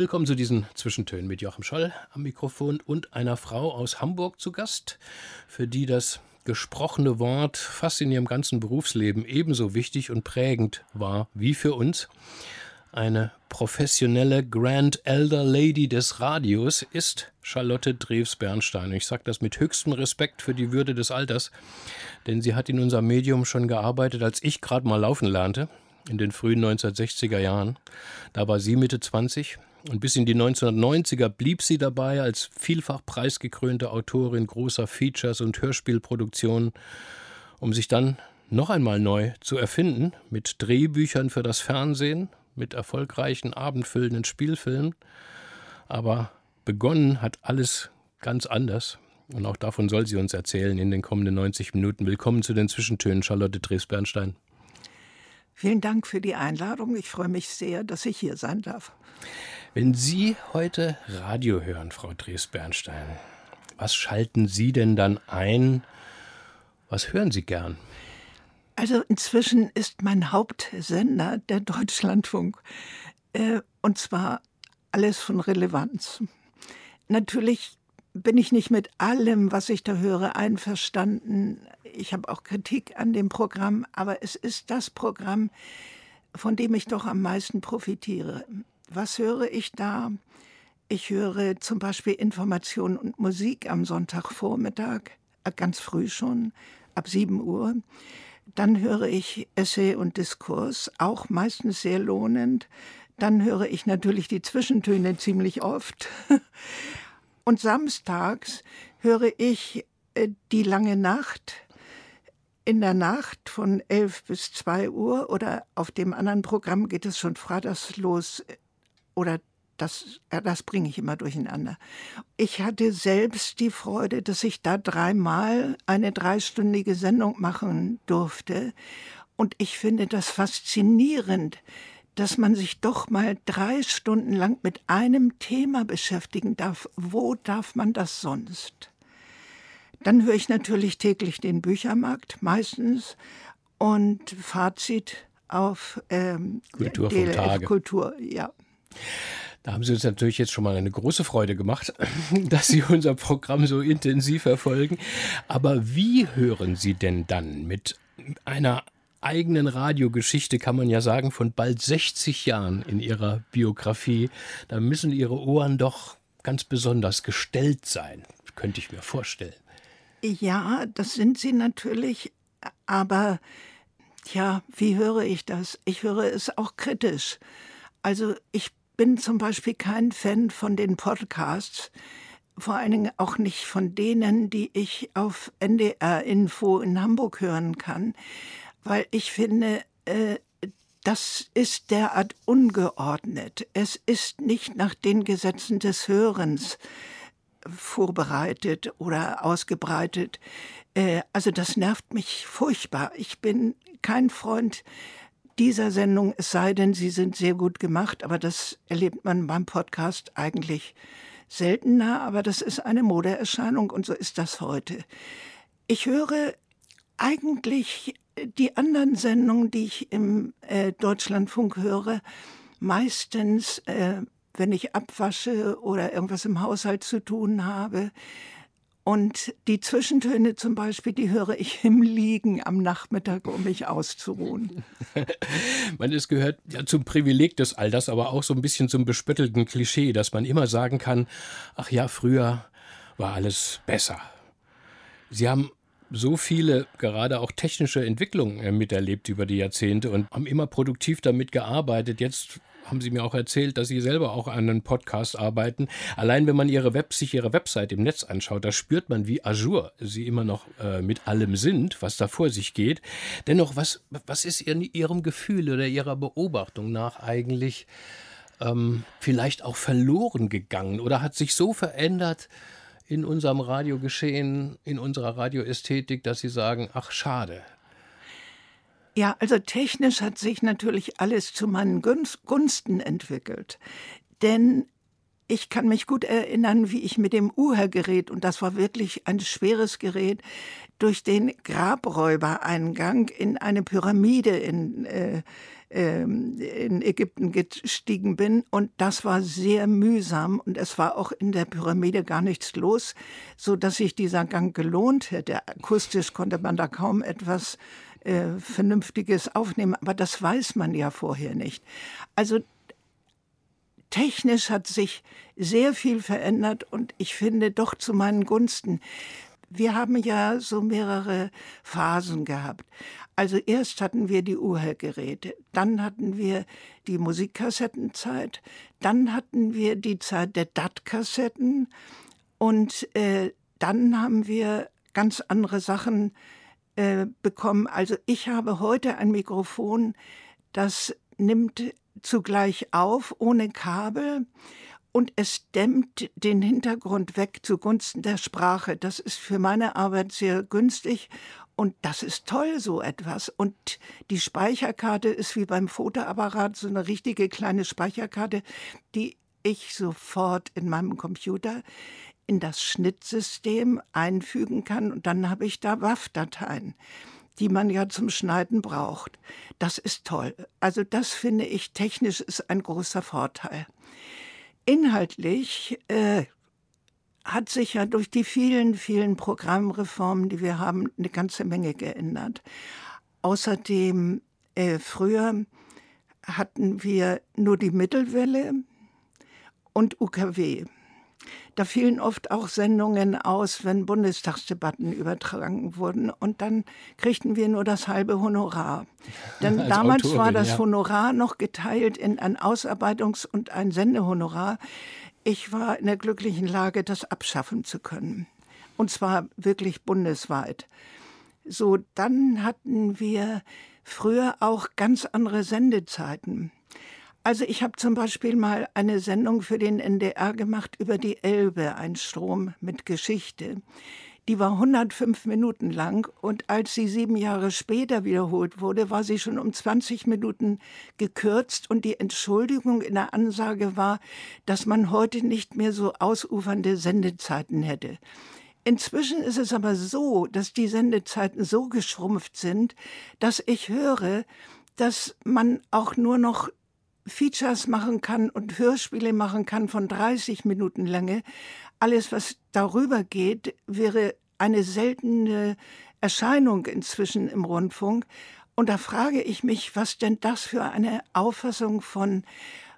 Willkommen zu diesen Zwischentönen mit Joachim Scholl am Mikrofon und einer Frau aus Hamburg zu Gast, für die das gesprochene Wort fast in ihrem ganzen Berufsleben ebenso wichtig und prägend war wie für uns. Eine professionelle Grand Elder Lady des Radios ist Charlotte Drews-Bernstein. Ich sage das mit höchstem Respekt für die Würde des Alters, denn sie hat in unserem Medium schon gearbeitet, als ich gerade mal laufen lernte, in den frühen 1960er Jahren. Da war sie Mitte 20 und bis in die 1990er blieb sie dabei als vielfach preisgekrönte Autorin großer Features und Hörspielproduktionen, um sich dann noch einmal neu zu erfinden mit Drehbüchern für das Fernsehen, mit erfolgreichen abendfüllenden Spielfilmen. Aber begonnen hat alles ganz anders. Und auch davon soll sie uns erzählen in den kommenden 90 Minuten. Willkommen zu den Zwischentönen, Charlotte Dres-Bernstein. Vielen Dank für die Einladung. Ich freue mich sehr, dass ich hier sein darf. Wenn Sie heute Radio hören, Frau Dres-Bernstein, was schalten Sie denn dann ein? Was hören Sie gern? Also inzwischen ist mein Hauptsender der Deutschlandfunk. Äh, und zwar alles von Relevanz. Natürlich bin ich nicht mit allem, was ich da höre, einverstanden. Ich habe auch Kritik an dem Programm, aber es ist das Programm, von dem ich doch am meisten profitiere. Was höre ich da? Ich höre zum Beispiel Information und Musik am Sonntagvormittag, äh, ganz früh schon, ab 7 Uhr. Dann höre ich Essay und Diskurs, auch meistens sehr lohnend. Dann höre ich natürlich die Zwischentöne ziemlich oft. Und samstags höre ich äh, die lange Nacht in der Nacht von 11 bis 2 Uhr oder auf dem anderen Programm geht es schon freitags los oder das, das bringe ich immer durcheinander. Ich hatte selbst die Freude, dass ich da dreimal eine dreistündige Sendung machen durfte. Und ich finde das faszinierend, dass man sich doch mal drei Stunden lang mit einem Thema beschäftigen darf. Wo darf man das sonst? Dann höre ich natürlich täglich den Büchermarkt, meistens. Und Fazit auf ähm, Kultur Tage. Kultur, ja. Da haben Sie uns natürlich jetzt schon mal eine große Freude gemacht, dass Sie unser Programm so intensiv verfolgen. Aber wie hören Sie denn dann mit einer eigenen Radiogeschichte, kann man ja sagen, von bald 60 Jahren in Ihrer Biografie? Da müssen Ihre Ohren doch ganz besonders gestellt sein, könnte ich mir vorstellen. Ja, das sind sie natürlich, aber ja, wie höre ich das? Ich höre es auch kritisch. Also ich bin zum Beispiel kein Fan von den Podcasts, vor allen Dingen auch nicht von denen, die ich auf NDR Info in Hamburg hören kann, weil ich finde, äh, das ist derart ungeordnet. Es ist nicht nach den Gesetzen des Hörens vorbereitet oder ausgebreitet. Äh, also das nervt mich furchtbar. Ich bin kein Freund dieser Sendung, es sei denn, sie sind sehr gut gemacht, aber das erlebt man beim Podcast eigentlich seltener, aber das ist eine Modeerscheinung und so ist das heute. Ich höre eigentlich die anderen Sendungen, die ich im äh, Deutschlandfunk höre, meistens, äh, wenn ich abwasche oder irgendwas im Haushalt zu tun habe, und die Zwischentöne zum Beispiel, die höre ich im Liegen am Nachmittag, um mich auszuruhen. man, es gehört ja zum Privileg des Alters, aber auch so ein bisschen zum bespöttelten Klischee, dass man immer sagen kann, ach ja, früher war alles besser. Sie haben so viele, gerade auch technische Entwicklungen äh, miterlebt über die Jahrzehnte und haben immer produktiv damit gearbeitet. Jetzt haben Sie mir auch erzählt, dass Sie selber auch an einem Podcast arbeiten. Allein wenn man Ihre Web, sich Ihre Website im Netz anschaut, da spürt man, wie Azure Sie immer noch äh, mit allem sind, was da vor sich geht. Dennoch, was, was ist in Ihrem Gefühl oder Ihrer Beobachtung nach eigentlich ähm, vielleicht auch verloren gegangen oder hat sich so verändert in unserem Radiogeschehen, in unserer Radioästhetik, dass Sie sagen, ach schade. Ja, also technisch hat sich natürlich alles zu meinen Gunsten entwickelt. Denn ich kann mich gut erinnern, wie ich mit dem Uher-Gerät, und das war wirklich ein schweres Gerät, durch den Grabräubereingang in eine Pyramide in, äh, ähm, in Ägypten gestiegen bin. Und das war sehr mühsam und es war auch in der Pyramide gar nichts los, so dass sich dieser Gang gelohnt hätte. Akustisch konnte man da kaum etwas äh, Vernünftiges aufnehmen, aber das weiß man ja vorher nicht. Also technisch hat sich sehr viel verändert und ich finde doch zu meinen Gunsten. Wir haben ja so mehrere Phasen gehabt. Also erst hatten wir die Urhellgeräte, dann hatten wir die Musikkassettenzeit, dann hatten wir die Zeit der DAT-Kassetten und äh, dann haben wir ganz andere Sachen äh, bekommen. Also ich habe heute ein Mikrofon, das nimmt zugleich auf, ohne Kabel. Und es dämmt den Hintergrund weg zugunsten der Sprache. Das ist für meine Arbeit sehr günstig und das ist toll, so etwas. Und die Speicherkarte ist wie beim Fotoapparat so eine richtige kleine Speicherkarte, die ich sofort in meinem Computer in das Schnittsystem einfügen kann. Und dann habe ich da WAV-Dateien die man ja zum Schneiden braucht. Das ist toll. Also das finde ich technisch ist ein großer Vorteil. Inhaltlich äh, hat sich ja durch die vielen, vielen Programmreformen, die wir haben, eine ganze Menge geändert. Außerdem, äh, früher hatten wir nur die Mittelwelle und UKW. Da fielen oft auch Sendungen aus, wenn Bundestagsdebatten übertragen wurden. Und dann kriegten wir nur das halbe Honorar. Denn damals Autorin, war das ja. Honorar noch geteilt in ein Ausarbeitungs- und ein Sendehonorar. Ich war in der glücklichen Lage, das abschaffen zu können. Und zwar wirklich bundesweit. So, dann hatten wir früher auch ganz andere Sendezeiten. Also ich habe zum Beispiel mal eine Sendung für den NDR gemacht über die Elbe, ein Strom mit Geschichte. Die war 105 Minuten lang und als sie sieben Jahre später wiederholt wurde, war sie schon um 20 Minuten gekürzt und die Entschuldigung in der Ansage war, dass man heute nicht mehr so ausufernde Sendezeiten hätte. Inzwischen ist es aber so, dass die Sendezeiten so geschrumpft sind, dass ich höre, dass man auch nur noch Features machen kann und Hörspiele machen kann von 30 Minuten Länge. Alles, was darüber geht, wäre eine seltene Erscheinung inzwischen im Rundfunk. Und da frage ich mich, was denn das für eine Auffassung von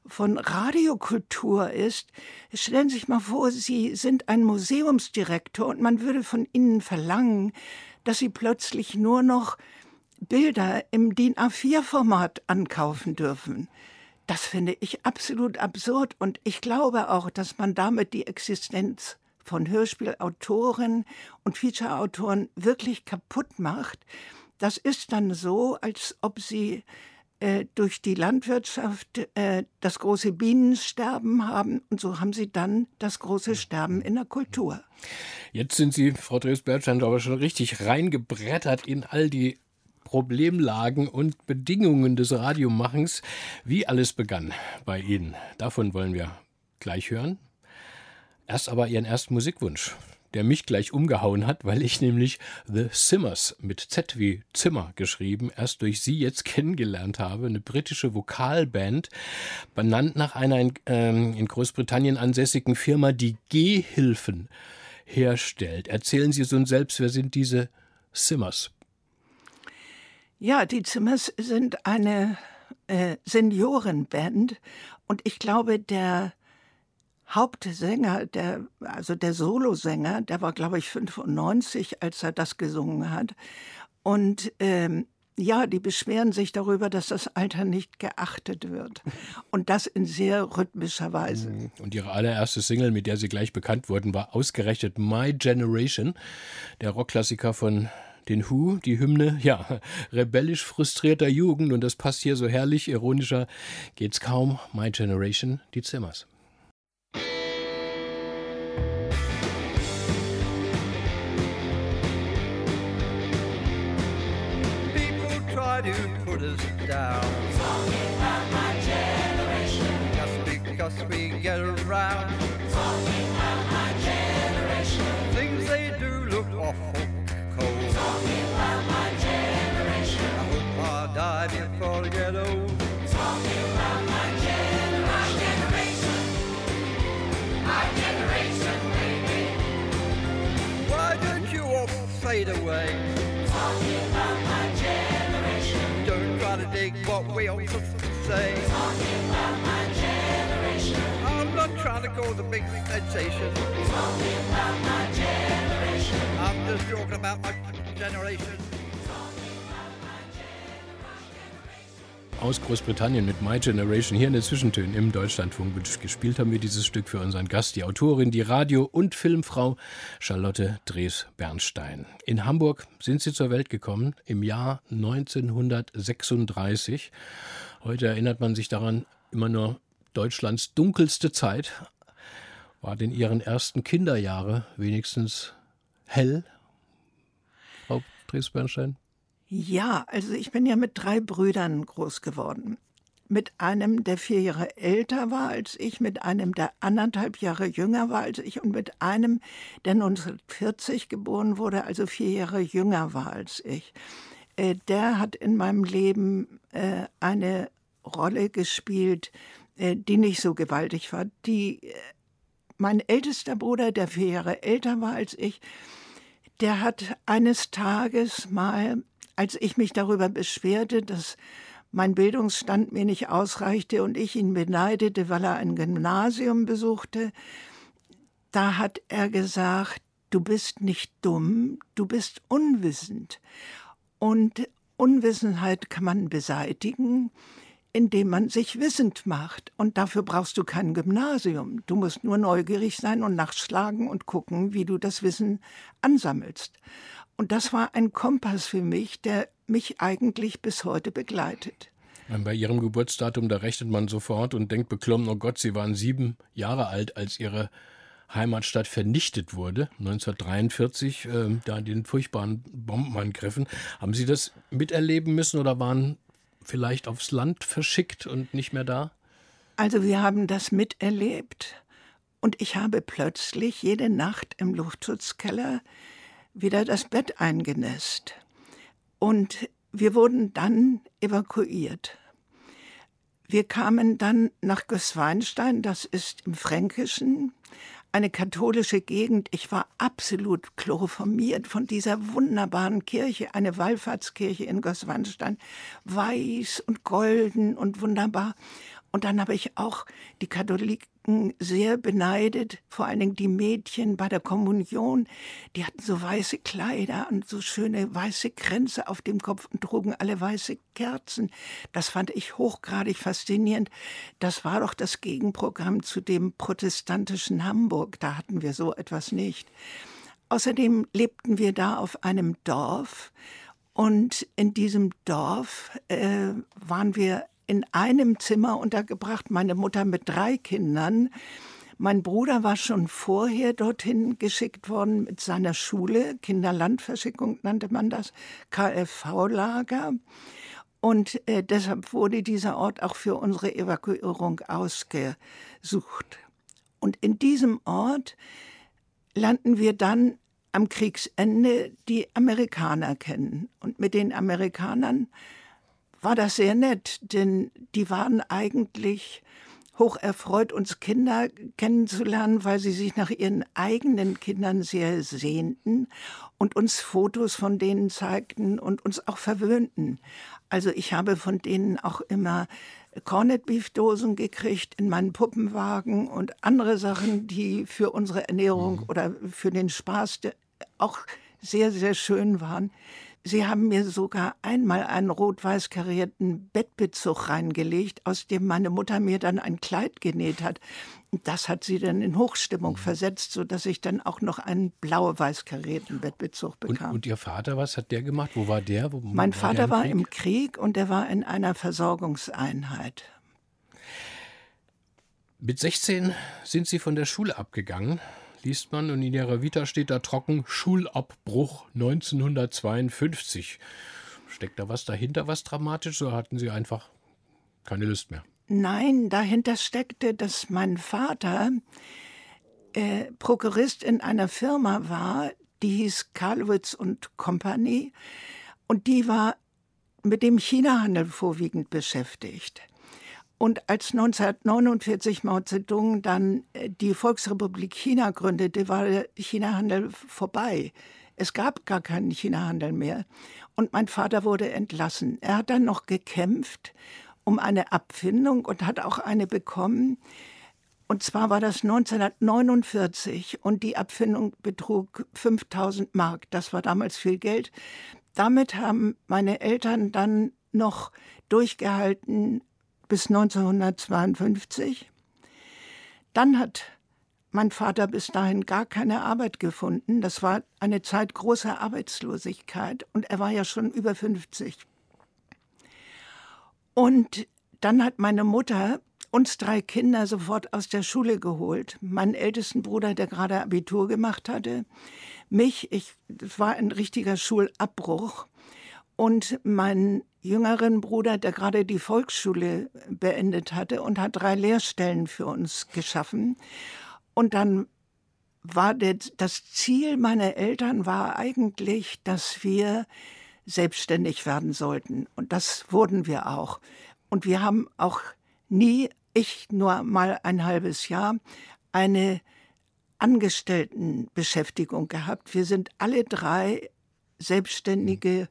von Radiokultur ist. Stellen Sie sich mal vor, Sie sind ein Museumsdirektor und man würde von Ihnen verlangen, dass Sie plötzlich nur noch Bilder im DIN A4-Format ankaufen dürfen. Das finde ich absolut absurd und ich glaube auch, dass man damit die Existenz von Hörspielautoren und Featureautoren wirklich kaputt macht. Das ist dann so, als ob sie äh, durch die Landwirtschaft äh, das große Bienensterben haben und so haben sie dann das große Sterben in der Kultur. Jetzt sind Sie, Frau Dres-Bertschand, aber schon richtig reingebrettert in all die Problemlagen und Bedingungen des Radiomachens. Wie alles begann bei Ihnen, davon wollen wir gleich hören. Erst aber Ihren ersten Musikwunsch, der mich gleich umgehauen hat, weil ich nämlich The Simmers mit Z wie Zimmer geschrieben erst durch Sie jetzt kennengelernt habe. Eine britische Vokalband, benannt nach einer in, ähm, in Großbritannien ansässigen Firma, die Gehhilfen herstellt. Erzählen Sie so selbst, wer sind diese Simmers? Ja, die Zimmers sind eine äh, Seniorenband und ich glaube, der Hauptsänger, der, also der Solosänger, der war, glaube ich, 95, als er das gesungen hat. Und ähm, ja, die beschweren sich darüber, dass das Alter nicht geachtet wird. Und das in sehr rhythmischer Weise. Mhm. Und ihre allererste Single, mit der sie gleich bekannt wurden, war ausgerechnet My Generation, der Rockklassiker von den Who, die Hymne, ja, rebellisch frustrierter Jugend. Und das passt hier so herrlich, ironischer geht's kaum. My Generation, die Zimmers. To. Talking about my generation. Just because we get around. Talking old. Talking about my generation. My generation. Baby. Why don't you all fade away? Talking about my generation. Don't try to dig what we all say. Talking about my generation. I'm not trying to cause a big sensation. Talking about my generation. I'm just talking about my generation. Aus Großbritannien mit My Generation hier in den Zwischentönen im Deutschlandfunk. Gespielt haben wir dieses Stück für unseren Gast, die Autorin, die Radio- und Filmfrau Charlotte Drees-Bernstein. In Hamburg sind sie zur Welt gekommen im Jahr 1936. Heute erinnert man sich daran, immer nur Deutschlands dunkelste Zeit war in ihren ersten Kinderjahre wenigstens hell. Frau Drees-Bernstein? Ja, also ich bin ja mit drei Brüdern groß geworden. Mit einem, der vier Jahre älter war als ich, mit einem, der anderthalb Jahre jünger war als ich und mit einem, der 1940 geboren wurde, also vier Jahre jünger war als ich. Äh, der hat in meinem Leben äh, eine Rolle gespielt, äh, die nicht so gewaltig war. Die, mein ältester Bruder, der vier Jahre älter war als ich, der hat eines Tages mal als ich mich darüber beschwerte, dass mein Bildungsstand mir nicht ausreichte und ich ihn beneidete, weil er ein Gymnasium besuchte, da hat er gesagt, du bist nicht dumm, du bist unwissend. Und Unwissenheit kann man beseitigen, indem man sich wissend macht. Und dafür brauchst du kein Gymnasium. Du musst nur neugierig sein und nachschlagen und gucken, wie du das Wissen ansammelst. Und das war ein Kompass für mich, der mich eigentlich bis heute begleitet. Bei Ihrem Geburtsdatum, da rechnet man sofort und denkt beklommen, oh Gott, Sie waren sieben Jahre alt, als Ihre Heimatstadt vernichtet wurde, 1943, äh, da in den furchtbaren Bombenangriffen. Haben Sie das miterleben müssen oder waren vielleicht aufs Land verschickt und nicht mehr da? Also wir haben das miterlebt und ich habe plötzlich jede Nacht im Luftschutzkeller wieder das Bett eingenässt. Und wir wurden dann evakuiert. Wir kamen dann nach Gößweinstein, das ist im Fränkischen, eine katholische Gegend. Ich war absolut chloroformiert von dieser wunderbaren Kirche, eine Wallfahrtskirche in Gößweinstein, weiß und golden und wunderbar. Und dann habe ich auch die Katholiken sehr beneidet, vor allen Dingen die Mädchen bei der Kommunion. Die hatten so weiße Kleider und so schöne weiße Kränze auf dem Kopf und trugen alle weiße Kerzen. Das fand ich hochgradig faszinierend. Das war doch das Gegenprogramm zu dem protestantischen Hamburg. Da hatten wir so etwas nicht. Außerdem lebten wir da auf einem Dorf. Und in diesem Dorf äh, waren wir in einem Zimmer untergebracht, meine Mutter mit drei Kindern. Mein Bruder war schon vorher dorthin geschickt worden mit seiner Schule, Kinderlandverschickung nannte man das, KFV-Lager. Und äh, deshalb wurde dieser Ort auch für unsere Evakuierung ausgesucht. Und in diesem Ort lernten wir dann am Kriegsende die Amerikaner kennen. Und mit den Amerikanern war das sehr nett, denn die waren eigentlich hoch erfreut, uns Kinder kennenzulernen, weil sie sich nach ihren eigenen Kindern sehr sehnten und uns Fotos von denen zeigten und uns auch verwöhnten. Also ich habe von denen auch immer Cornet Beef Dosen gekriegt in meinen Puppenwagen und andere Sachen, die für unsere Ernährung mhm. oder für den Spaß auch sehr, sehr schön waren. Sie haben mir sogar einmal einen rot-weiß karierten Bettbezug reingelegt, aus dem meine Mutter mir dann ein Kleid genäht hat. Das hat sie dann in Hochstimmung mhm. versetzt, sodass ich dann auch noch einen blau-weiß karierten Bettbezug bekam. Und, und, Ihr Vater, was hat der gemacht? Wo war der? Wo, mein war Vater im war im Krieg und er war in einer Versorgungseinheit. Mit 16 sind Sie von der Schule abgegangen liest man, und in ihrer Vita steht da trocken Schulabbruch 1952. Steckt da was dahinter, was dramatisch, oder hatten Sie einfach keine Lust mehr? Nein, dahinter steckte, dass mein Vater äh, Prokurist in einer Firma war, die hieß Karlowitz und Company, und die war mit dem Chinahandel vorwiegend beschäftigt. Und als 1949 Mao Zedong dann äh, die Volksrepublik China gründete, war der Chinahandel vorbei. Es gab gar keinen Chinahandel mehr. Und mein Vater wurde entlassen. Er hat dann noch gekämpft um eine Abfindung und hat auch eine bekommen. Und zwar war das 1949 und die Abfindung betrug 5000 Mark. Das war damals viel Geld. Damit haben meine Eltern dann noch durchgehalten bis 1952. Dann hat mein Vater bis dahin gar keine Arbeit gefunden. Das war eine Zeit großer Arbeitslosigkeit und er war ja schon über 50. Und dann hat meine Mutter uns drei Kinder sofort aus der Schule geholt. Meinen ältesten Bruder, der gerade Abitur gemacht hatte, mich, ich, das war ein richtiger Schulabbruch und meinen jüngeren Bruder, der gerade die Volksschule beendet hatte und hat drei Lehrstellen für uns geschaffen. Und dann war der, das Ziel meiner Eltern war eigentlich, dass wir selbstständig werden sollten. Und das wurden wir auch. Und wir haben auch nie, ich nur mal ein halbes Jahr, eine Angestelltenbeschäftigung gehabt. Wir sind alle drei selbstständige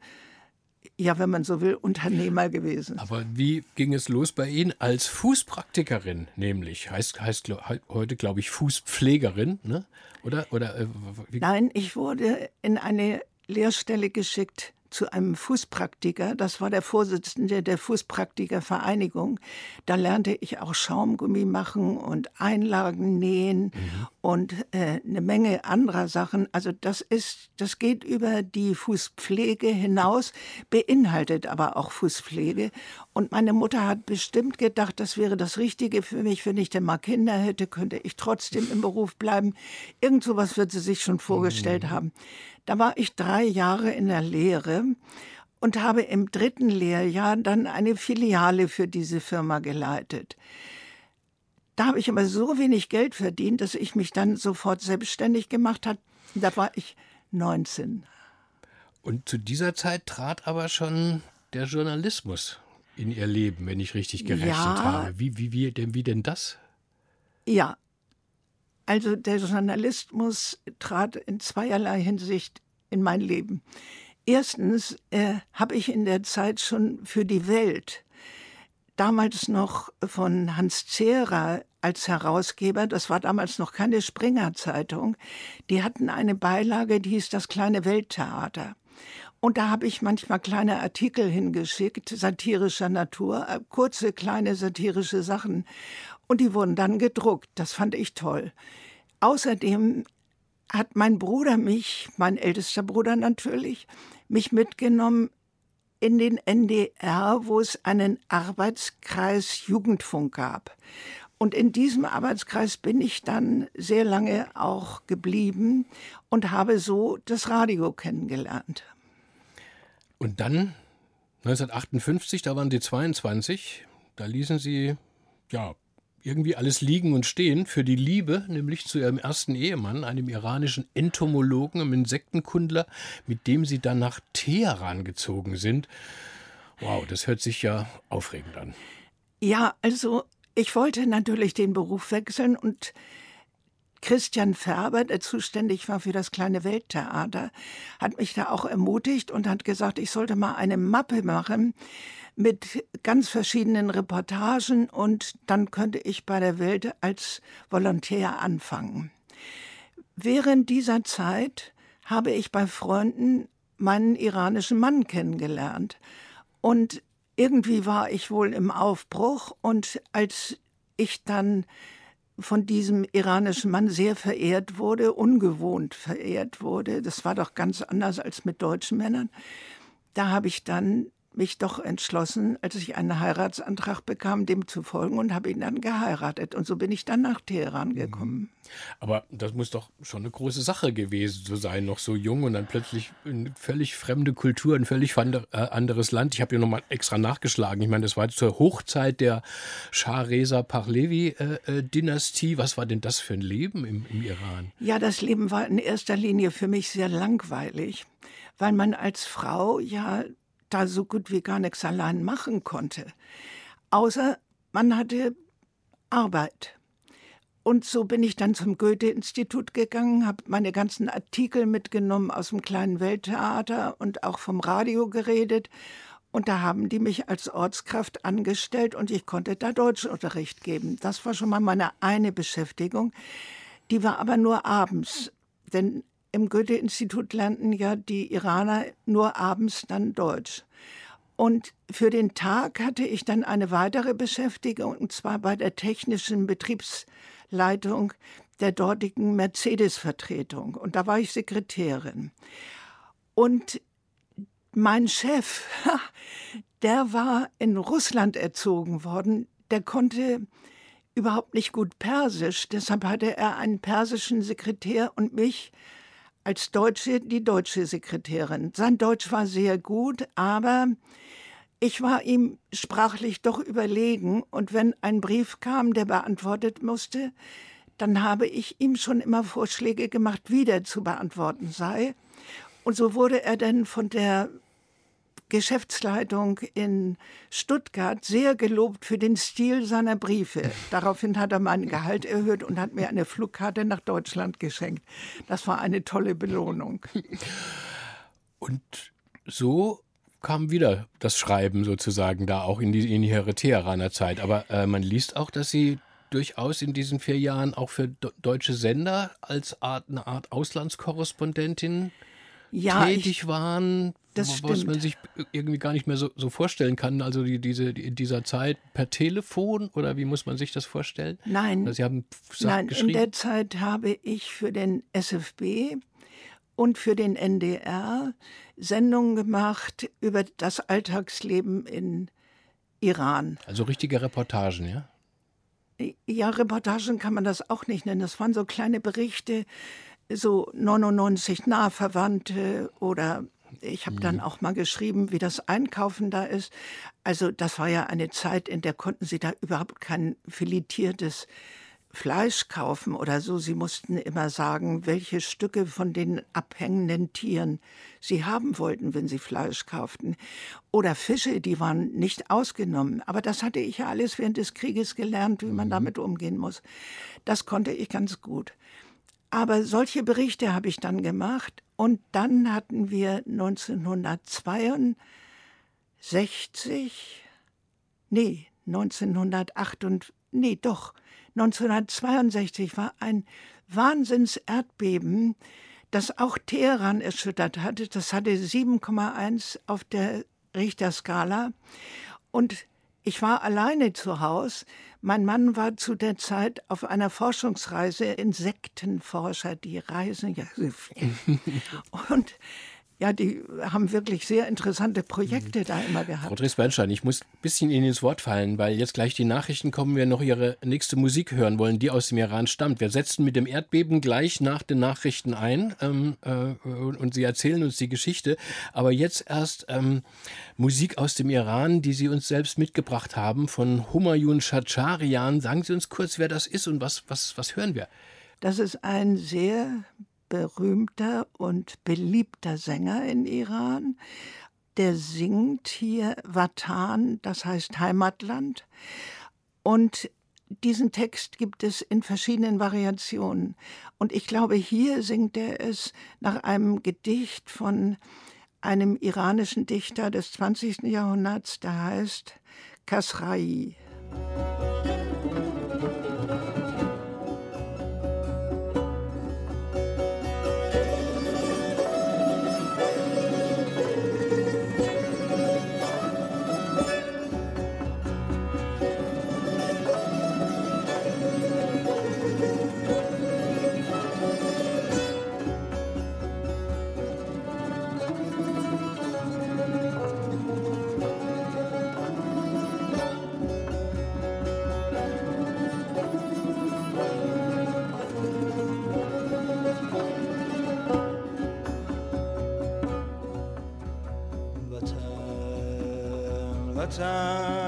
ja, wenn man so will, Unternehmer gewesen. Aber wie ging es los bei Ihnen als Fußpraktikerin, nämlich? Heißt, heißt heute, glaube ich, Fußpflegerin, ne? Oder? oder äh, Nein, ich wurde in eine Lehrstelle geschickt zu einem Fußpraktiker. Das war der Vorsitzende der Fußpraktikervereinigung. Da lernte ich auch Schaumgummi machen und Einlagen nähen mhm. und äh, eine Menge anderer Sachen. Also das ist, das geht über die Fußpflege hinaus, beinhaltet aber auch Fußpflege. Und meine Mutter hat bestimmt gedacht, das wäre das Richtige für mich. Wenn ich denn mal Kinder hätte, könnte ich trotzdem im Beruf bleiben. Irgend sowas wird sie sich schon vorgestellt mhm. haben. Da war ich drei Jahre in der Lehre und habe im dritten Lehrjahr dann eine Filiale für diese Firma geleitet. Da habe ich aber so wenig Geld verdient, dass ich mich dann sofort selbstständig gemacht habe. Da war ich 19. Und zu dieser Zeit trat aber schon der Journalismus in ihr Leben, wenn ich richtig gerechnet ja, habe. Wie, wie, wie, denn, wie denn das? Ja, also der Journalismus trat in zweierlei Hinsicht in mein Leben. Erstens äh, habe ich in der Zeit schon für die Welt, damals noch von Hans Zehrer als Herausgeber, das war damals noch keine Springer-Zeitung, die hatten eine Beilage, die hieß das kleine Welttheater. Und da habe ich manchmal kleine Artikel hingeschickt, satirischer Natur, äh, kurze kleine satirische Sachen. Und die wurden dann gedruckt. Das fand ich toll. Außerdem hat mein Bruder mich, mein ältester Bruder natürlich, mich mitgenommen in den NDR, wo es einen Arbeitskreis Jugendfunk gab. Und in diesem Arbeitskreis bin ich dann sehr lange auch geblieben und habe so das Radio kennengelernt. Und dann 1958, da waren Sie 22, da ließen Sie ja irgendwie alles liegen und stehen für die Liebe, nämlich zu ihrem ersten Ehemann, einem iranischen Entomologen, einem Insektenkundler, mit dem sie dann nach Teheran gezogen sind. Wow, das hört sich ja aufregend an. Ja, also ich wollte natürlich den Beruf wechseln und Christian Färber, der zuständig war für das kleine Welttheater, hat mich da auch ermutigt und hat gesagt, ich sollte mal eine Mappe machen mit ganz verschiedenen Reportagen und dann könnte ich bei der Welt als Volontär anfangen. Während dieser Zeit habe ich bei Freunden meinen iranischen Mann kennengelernt. Und irgendwie war ich wohl im Aufbruch und als ich dann von diesem iranischen Mann sehr verehrt wurde, ungewohnt verehrt wurde, das war doch ganz anders als mit deutschen Männern, da habe ich dann mich doch entschlossen, als ich einen Heiratsantrag bekam, dem zu folgen und habe ihn dann geheiratet. Und so bin ich dann nach Teheran mhm. gekommen. Aber das muss doch schon eine große Sache gewesen zu sein, noch so jung und dann plötzlich eine völlig fremde Kultur, ein völlig äh, anderes Land. Ich habe hier nochmal extra nachgeschlagen. Ich meine, das war zur Hochzeit der Shah Reza Pahlavi-Dynastie. Was war denn das für ein Leben im, im Iran? Ja, das Leben war in erster Linie für mich sehr langweilig weil man als Frau ja da so gut wie gar nichts allein machen konnte. Außer man hatte Arbeit. Und so bin ich dann zum Goethe-Institut gegangen, habe meine ganzen Artikel mitgenommen aus dem kleinen Welttheater und auch vom Radio geredet. Und da haben die mich als Ortskraft angestellt und ich konnte da Deutschunterricht geben. Das war schon mal meine eine Beschäftigung. Die war aber nur abends, denn im Goethe-Institut lernten ja die Iraner nur abends dann Deutsch. Und für den Tag hatte ich dann eine weitere Beschäftigung, und zwar bei der technischen Betriebsleitung der dortigen Mercedes-Vertretung. Und da war ich Sekretärin. Und mein Chef, der war in Russland erzogen worden, der konnte überhaupt nicht gut Persisch, deshalb hatte er einen persischen Sekretär und mich als Deutsche die deutsche Sekretärin. Sein Deutsch war sehr gut, aber ich war ihm sprachlich doch überlegen und wenn ein Brief kam, der beantwortet musste, dann habe ich ihm schon immer Vorschläge gemacht, wie der zu beantworten sei. Und so wurde er dann von der Geschäftsleitung in Stuttgart sehr gelobt für den Stil seiner Briefe. Daraufhin hat er mein Gehalt erhöht und hat mir eine Flugkarte nach Deutschland geschenkt. Das war eine tolle Belohnung. Und so kam wieder das Schreiben sozusagen da auch in die, in die Teheraner Zeit. Aber äh, man liest auch, dass Sie durchaus in diesen vier Jahren auch für deutsche Sender als Art, eine Art Auslandskorrespondentin ja, tätig ich, waren, das was man sich irgendwie gar nicht mehr so, so vorstellen kann. Also die, diese, die, in dieser Zeit per Telefon oder wie muss man sich das vorstellen? Nein, Sie haben nein in der Zeit habe ich für den SFB und für den NDR Sendungen gemacht über das Alltagsleben in Iran. Also richtige Reportagen, ja? Ja, Reportagen kann man das auch nicht nennen. Das waren so kleine Berichte, so 99 Nahverwandte oder ich habe dann mhm. auch mal geschrieben, wie das Einkaufen da ist. Also das war ja eine Zeit, in der konnten sie da überhaupt kein filetiertes Fleisch kaufen oder so. Sie mussten immer sagen, welche Stücke von den abhängenden Tieren sie haben wollten, wenn sie Fleisch kauften. Oder Fische, die waren nicht ausgenommen. Aber das hatte ich ja alles während des Krieges gelernt, wie man mhm. damit umgehen muss. Das konnte ich ganz gut. Aber solche Berichte habe ich dann gemacht und dann hatten wir 1962, nee, 1908, nee, doch, 1962 war ein Wahnsinns-Erdbeben, das auch Teheran erschüttert hatte. Das hatte 7,1 auf der Richterskala. Und ich war alleine zu Hause. Mein Mann war zu der Zeit auf einer Forschungsreise, Insektenforscher, die reisen ja so viel. Und ja, die haben wirklich sehr interessante Projekte mhm. da immer gehabt. Frau Dres-Bernstein, ich muss ein bisschen Ihnen ins Wort fallen, weil jetzt gleich die Nachrichten kommen, wir noch Ihre nächste Musik hören wollen, die aus dem Iran stammt. Wir setzen mit dem Erdbeben gleich nach den Nachrichten ein ähm, äh, und Sie erzählen uns die Geschichte. Aber jetzt erst ähm, Musik aus dem Iran, die Sie uns selbst mitgebracht haben, von Humayun Shacharian. Sagen Sie uns kurz, wer das ist und was, was, was hören wir? Das ist ein sehr berühmter und beliebter Sänger in Iran. Der singt hier Vatan, das heißt Heimatland. Und diesen Text gibt es in verschiedenen Variationen. Und ich glaube, hier singt er es nach einem Gedicht von einem iranischen Dichter des 20. Jahrhunderts, der heißt Kasrai. time.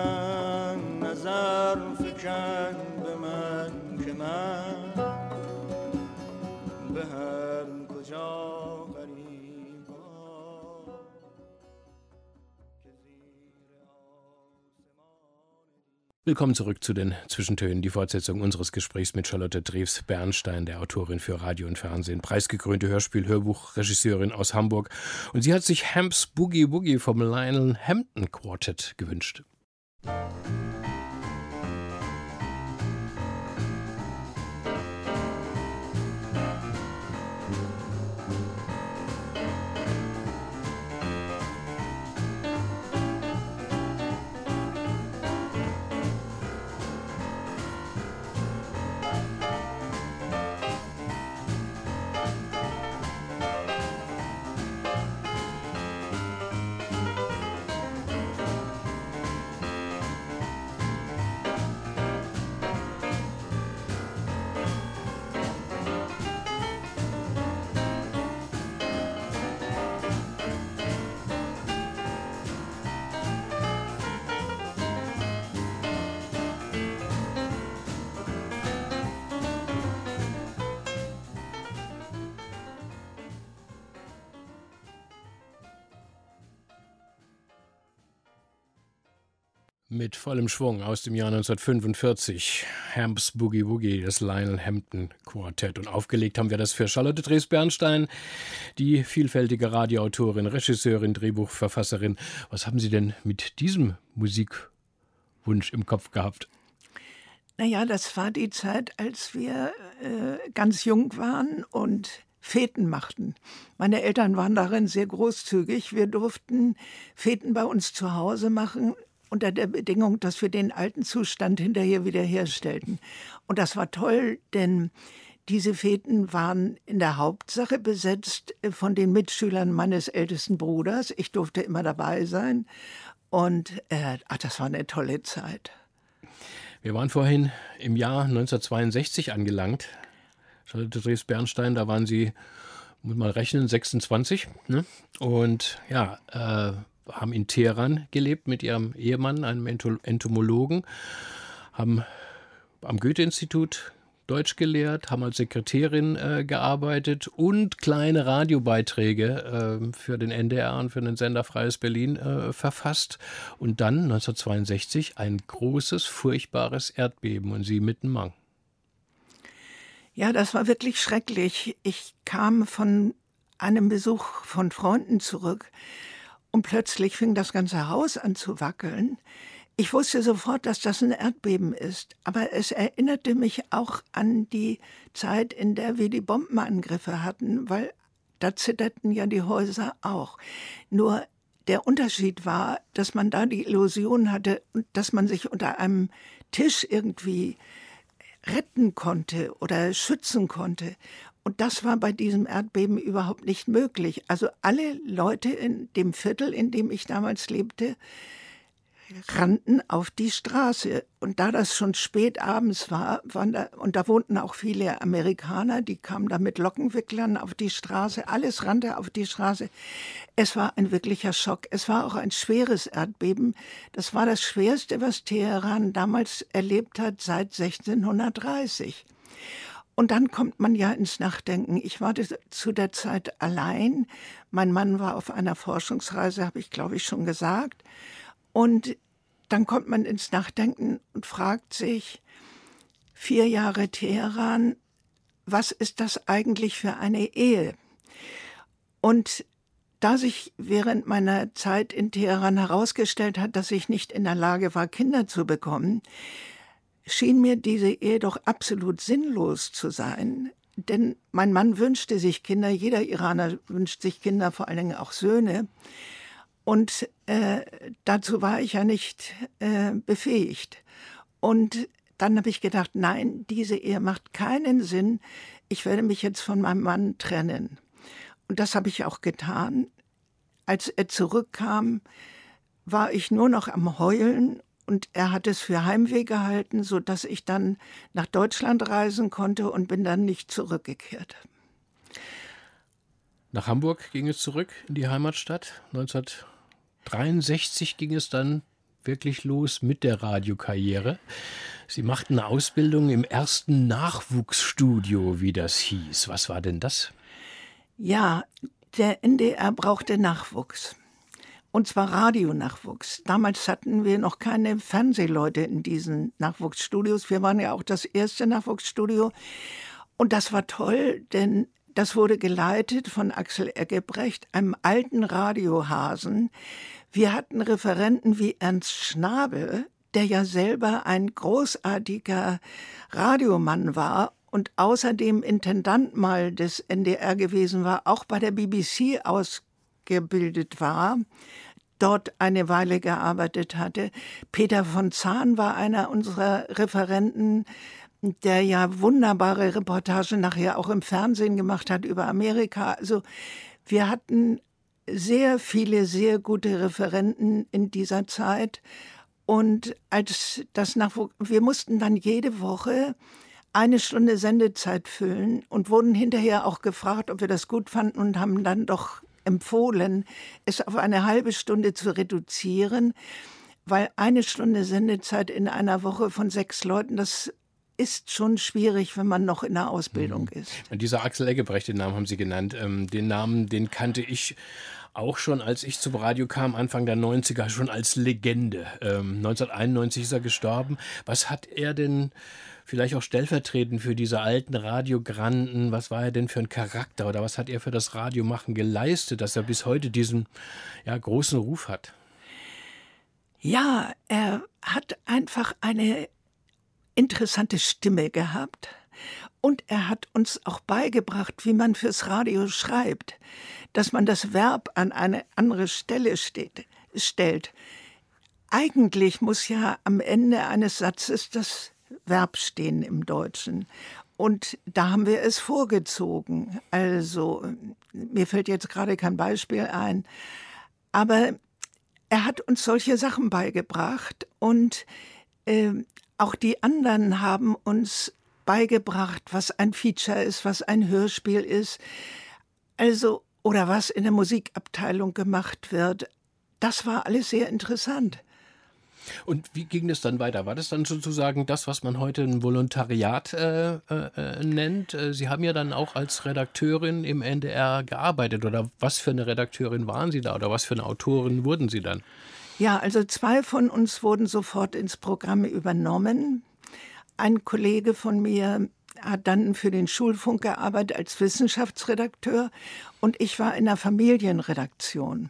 Willkommen zurück zu den Zwischentönen, die Fortsetzung unseres Gesprächs mit Charlotte Drews Bernstein, der Autorin für Radio und Fernsehen, preisgekrönte Hörspiel, Hörbuch, Regisseurin aus Hamburg. Und sie hat sich Hamps Boogie Woogie vom Lionel Hampton Quartet gewünscht. Mit vollem Schwung aus dem Jahr 1945. Hamps Boogie Woogie, das Lionel Hampton Quartett. Und aufgelegt haben wir das für Charlotte Drees-Bernstein, die vielfältige Radioautorin, Regisseurin, Drehbuchverfasserin. Was haben Sie denn mit diesem Musikwunsch im Kopf gehabt? Naja, das war die Zeit, als wir äh, ganz jung waren und Feten machten. Meine Eltern waren darin sehr großzügig. Wir durften Feten bei uns zu Hause machen, unter der Bedingung, dass wir den alten Zustand hinterher wiederherstellten. Und das war toll, denn diese Feten waren in der Hauptsache besetzt äh, von den Mitschülern meines ältesten Bruders. Ich durfte immer dabei sein. Und äh, ach, das war eine tolle Zeit. Wir waren vorhin im Jahr 1962 angelangt. Charlotte Dres-Bernstein, da waren Sie, muss mal rechnen, 26. Ne? Und ja, äh, haben in Teheran gelebt mit ihrem Ehemann, einem Entomologen, haben am Goethe-Institut Deutsch gelehrt, haben als Sekretärin äh, gearbeitet und kleine Radiobeiträge äh, für den NDR und für den Sender Freies Berlin äh, verfasst. Und dann 1962 ein großes, furchtbares Erdbeben und sie mitten Mang. Ja, das war wirklich schrecklich. Ich kam von einem Besuch von Freunden zurück und plötzlich fing das ganze Haus an zu wackeln. Ich wusste sofort, dass das ein Erdbeben ist, aber es erinnerte mich auch an die Zeit, in der wir die Bombenangriffe hatten, weil da zitterten ja die Häuser auch. Nur der Unterschied war, dass man da die Illusion hatte, dass man sich unter einem Tisch irgendwie retten konnte oder schützen konnte. Und das war bei diesem Erdbeben überhaupt nicht möglich. Also alle Leute in dem Viertel, in dem ich damals lebte, rannten auf die Straße. Und da das schon spät abends war, da, und da wohnten auch viele Amerikaner, die kamen da mit Lockenwicklern auf die Straße, alles rannte auf die Straße. Es war ein wirklicher Schock. Es war auch ein schweres Erdbeben. Das war das schwerste, was Teheran damals erlebt hat seit 1630. Und dann kommt man ja ins Nachdenken. Ich war zu der Zeit allein. Mein Mann war auf einer Forschungsreise, habe ich glaube ich schon gesagt. Und dann kommt man ins Nachdenken und fragt sich, vier Jahre Teheran, was ist das eigentlich für eine Ehe? Und da sich während meiner Zeit in Teheran herausgestellt hat, dass ich nicht in der Lage war, Kinder zu bekommen, schien mir diese Ehe doch absolut sinnlos zu sein. Denn mein Mann wünschte sich Kinder, jeder Iraner wünscht sich Kinder, vor allen Dingen auch Söhne. Und äh, dazu war ich ja nicht äh, befähigt. Und dann habe ich gedacht, nein, diese Ehe macht keinen Sinn. Ich werde mich jetzt von meinem Mann trennen. Und das habe ich auch getan. Als er zurückkam, war ich nur noch am Heulen und er hat es für Heimweh gehalten, sodass ich dann nach Deutschland reisen konnte und bin dann nicht zurückgekehrt. Nach Hamburg ging es zurück in die Heimatstadt. 1963 ging es dann wirklich los mit der Radiokarriere. Sie machten eine Ausbildung im ersten Nachwuchsstudio, wie das hieß. Was war denn das? Ja, der NDR brauchte Nachwuchs. Und zwar Radionachwuchs. Damals hatten wir noch keine Fernsehleute in diesen Nachwuchsstudios. Wir waren ja auch das erste Nachwuchsstudio. Und das war toll, denn das wurde geleitet von Axel Eggebrecht, einem alten Radiohasen. Wir hatten Referenten wie Ernst Schnabel, der ja selber ein großartiger Radiomann war und außerdem Intendant mal des NDR gewesen war, auch bei der BBC ausgebildet war, dort eine Weile gearbeitet hatte. Peter von Zahn war einer unserer Referenten, der ja wunderbare Reportagen nachher auch im Fernsehen gemacht hat über Amerika. Also wir hatten sehr viele sehr gute Referenten in dieser Zeit. Und als das Nachwuchs, wir mussten dann jede Woche eine Stunde Sendezeit füllen und wurden hinterher auch gefragt, ob wir das gut fanden und haben dann doch empfohlen, es auf eine halbe Stunde zu reduzieren, weil eine Stunde Sendezeit in einer Woche von sechs Leuten, das ist schon schwierig, wenn man noch in der Ausbildung mhm. ist. Und dieser Axel Eggebrecht, den Namen haben Sie genannt, ähm, den Namen, den kannte ich auch schon, als ich zum Radio kam, Anfang der 90er, schon als Legende. Ähm, 1991 ist er gestorben. Was hat er denn vielleicht auch stellvertretend für diese alten Radiogranden, was war er denn für ein Charakter oder was hat er für das Radiomachen geleistet, dass er bis heute diesen ja, großen Ruf hat? Ja, er hat einfach eine interessante Stimme gehabt. Und er hat uns auch beigebracht, wie man fürs Radio schreibt, dass man das Verb an eine andere Stelle steht, stellt. Eigentlich muss ja am Ende eines Satzes das Verb stehen im Deutschen. Und da haben wir es vorgezogen. Also, mir fällt jetzt gerade kein Beispiel ein. Aber er hat uns solche Sachen beigebracht und äh, auch die anderen haben uns beigebracht, was ein Feature ist, was ein Hörspiel ist. Also, oder was in der Musikabteilung gemacht wird. Das war alles sehr interessant. Und wie ging es dann weiter? War das dann sozusagen das, was man heute ein Volontariat äh, äh, nennt? Äh, Sie haben ja dann auch als Redakteurin im NDR gearbeitet. Oder was für eine Redakteurin waren Sie da? Oder was für eine Autorin wurden Sie dann? Ja, also zwei von uns wurden sofort ins Programm übernommen. Ein Kollege von mir hat dann für den Schulfunk gearbeitet als Wissenschaftsredakteur und ich war in der Familienredaktion.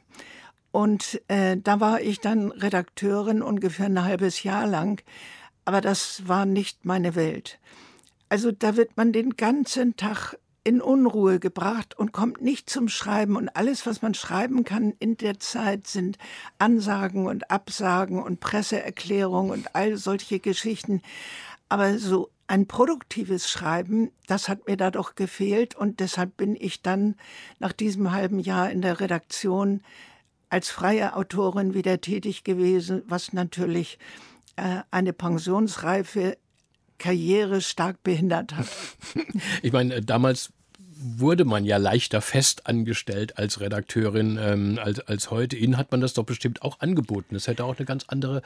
Und äh, da war ich dann Redakteurin ungefähr ein halbes Jahr lang. Aber das war nicht meine Welt. Also da wird man den ganzen Tag in Unruhe gebracht und kommt nicht zum Schreiben. Und alles, was man schreiben kann in der Zeit, sind Ansagen und Absagen und Presseerklärungen und all solche Geschichten. Aber so ein produktives Schreiben, das hat mir da doch gefehlt. Und deshalb bin ich dann nach diesem halben Jahr in der Redaktion als freie Autorin wieder tätig gewesen, was natürlich äh, eine pensionsreife Karriere stark behindert hat. Ich meine, damals wurde man ja leichter fest angestellt als Redakteurin ähm, als, als heute. Ihnen hat man das doch bestimmt auch angeboten. Das hätte auch eine ganz andere,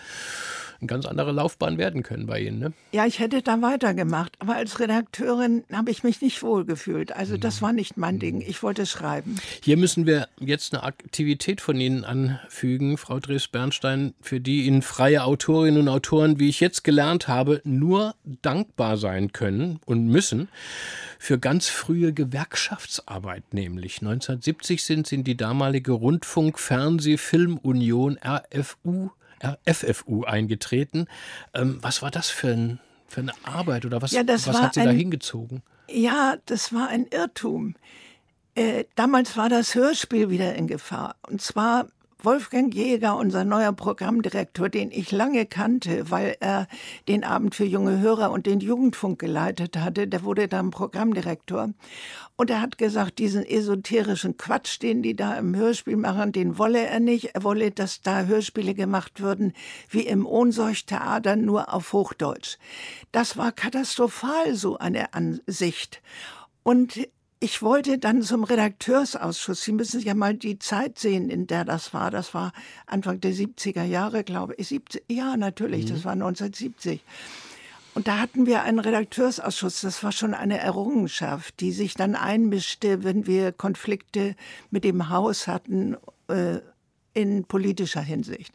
eine ganz andere Laufbahn werden können bei Ihnen. Ne? Ja, ich hätte da weitergemacht. Aber als Redakteurin habe ich mich nicht wohlgefühlt. Also das mhm. war nicht mein Ding. Ich wollte schreiben. Hier müssen wir jetzt eine Aktivität von Ihnen anfügen, Frau Dres-Bernstein, für die Ihnen freie Autorinnen und Autoren, wie ich jetzt gelernt habe, nur dankbar sein können und müssen für ganz frühe Gewerkschaftsarbeit nämlich. 1970 sind sie in die damalige Rundfunk Fernseh Filmunion RFU RFFU eingetreten. Ähm, was war das für, ein, für, eine Arbeit oder was, ja, was hat Sie ein, da hingezogen? Ja, das war ein Irrtum. Äh, damals war das Hörspiel wieder in Gefahr. Und zwar Wolfgang Jäger, unser neuer Programmdirektor, den ich lange kannte, weil er den Abend für junge Hörer und den Jugendfunk geleitet hatte, der wurde dann Programmdirektor. Und er hat gesagt, diesen esoterischen Quatsch, den die da im Hörspiel machen, den wolle er nicht. Er wolle, dass da Hörspiele gemacht würden wie im Ohnsorgtheater, nur auf Hochdeutsch. Das war katastrophal, so eine Ansicht. Und ich wollte dann zum Redakteursausschuss. Sie müssen ja mal die Zeit sehen, in der das war. Das war Anfang der 70er Jahre, glaube ich. 70, ja, natürlich, mhm. das war 1970. Und da hatten wir einen Redakteursausschuss. Das war schon eine Errungenschaft, die sich dann einmischte, wenn wir Konflikte mit dem Haus hatten äh, in politischer Hinsicht.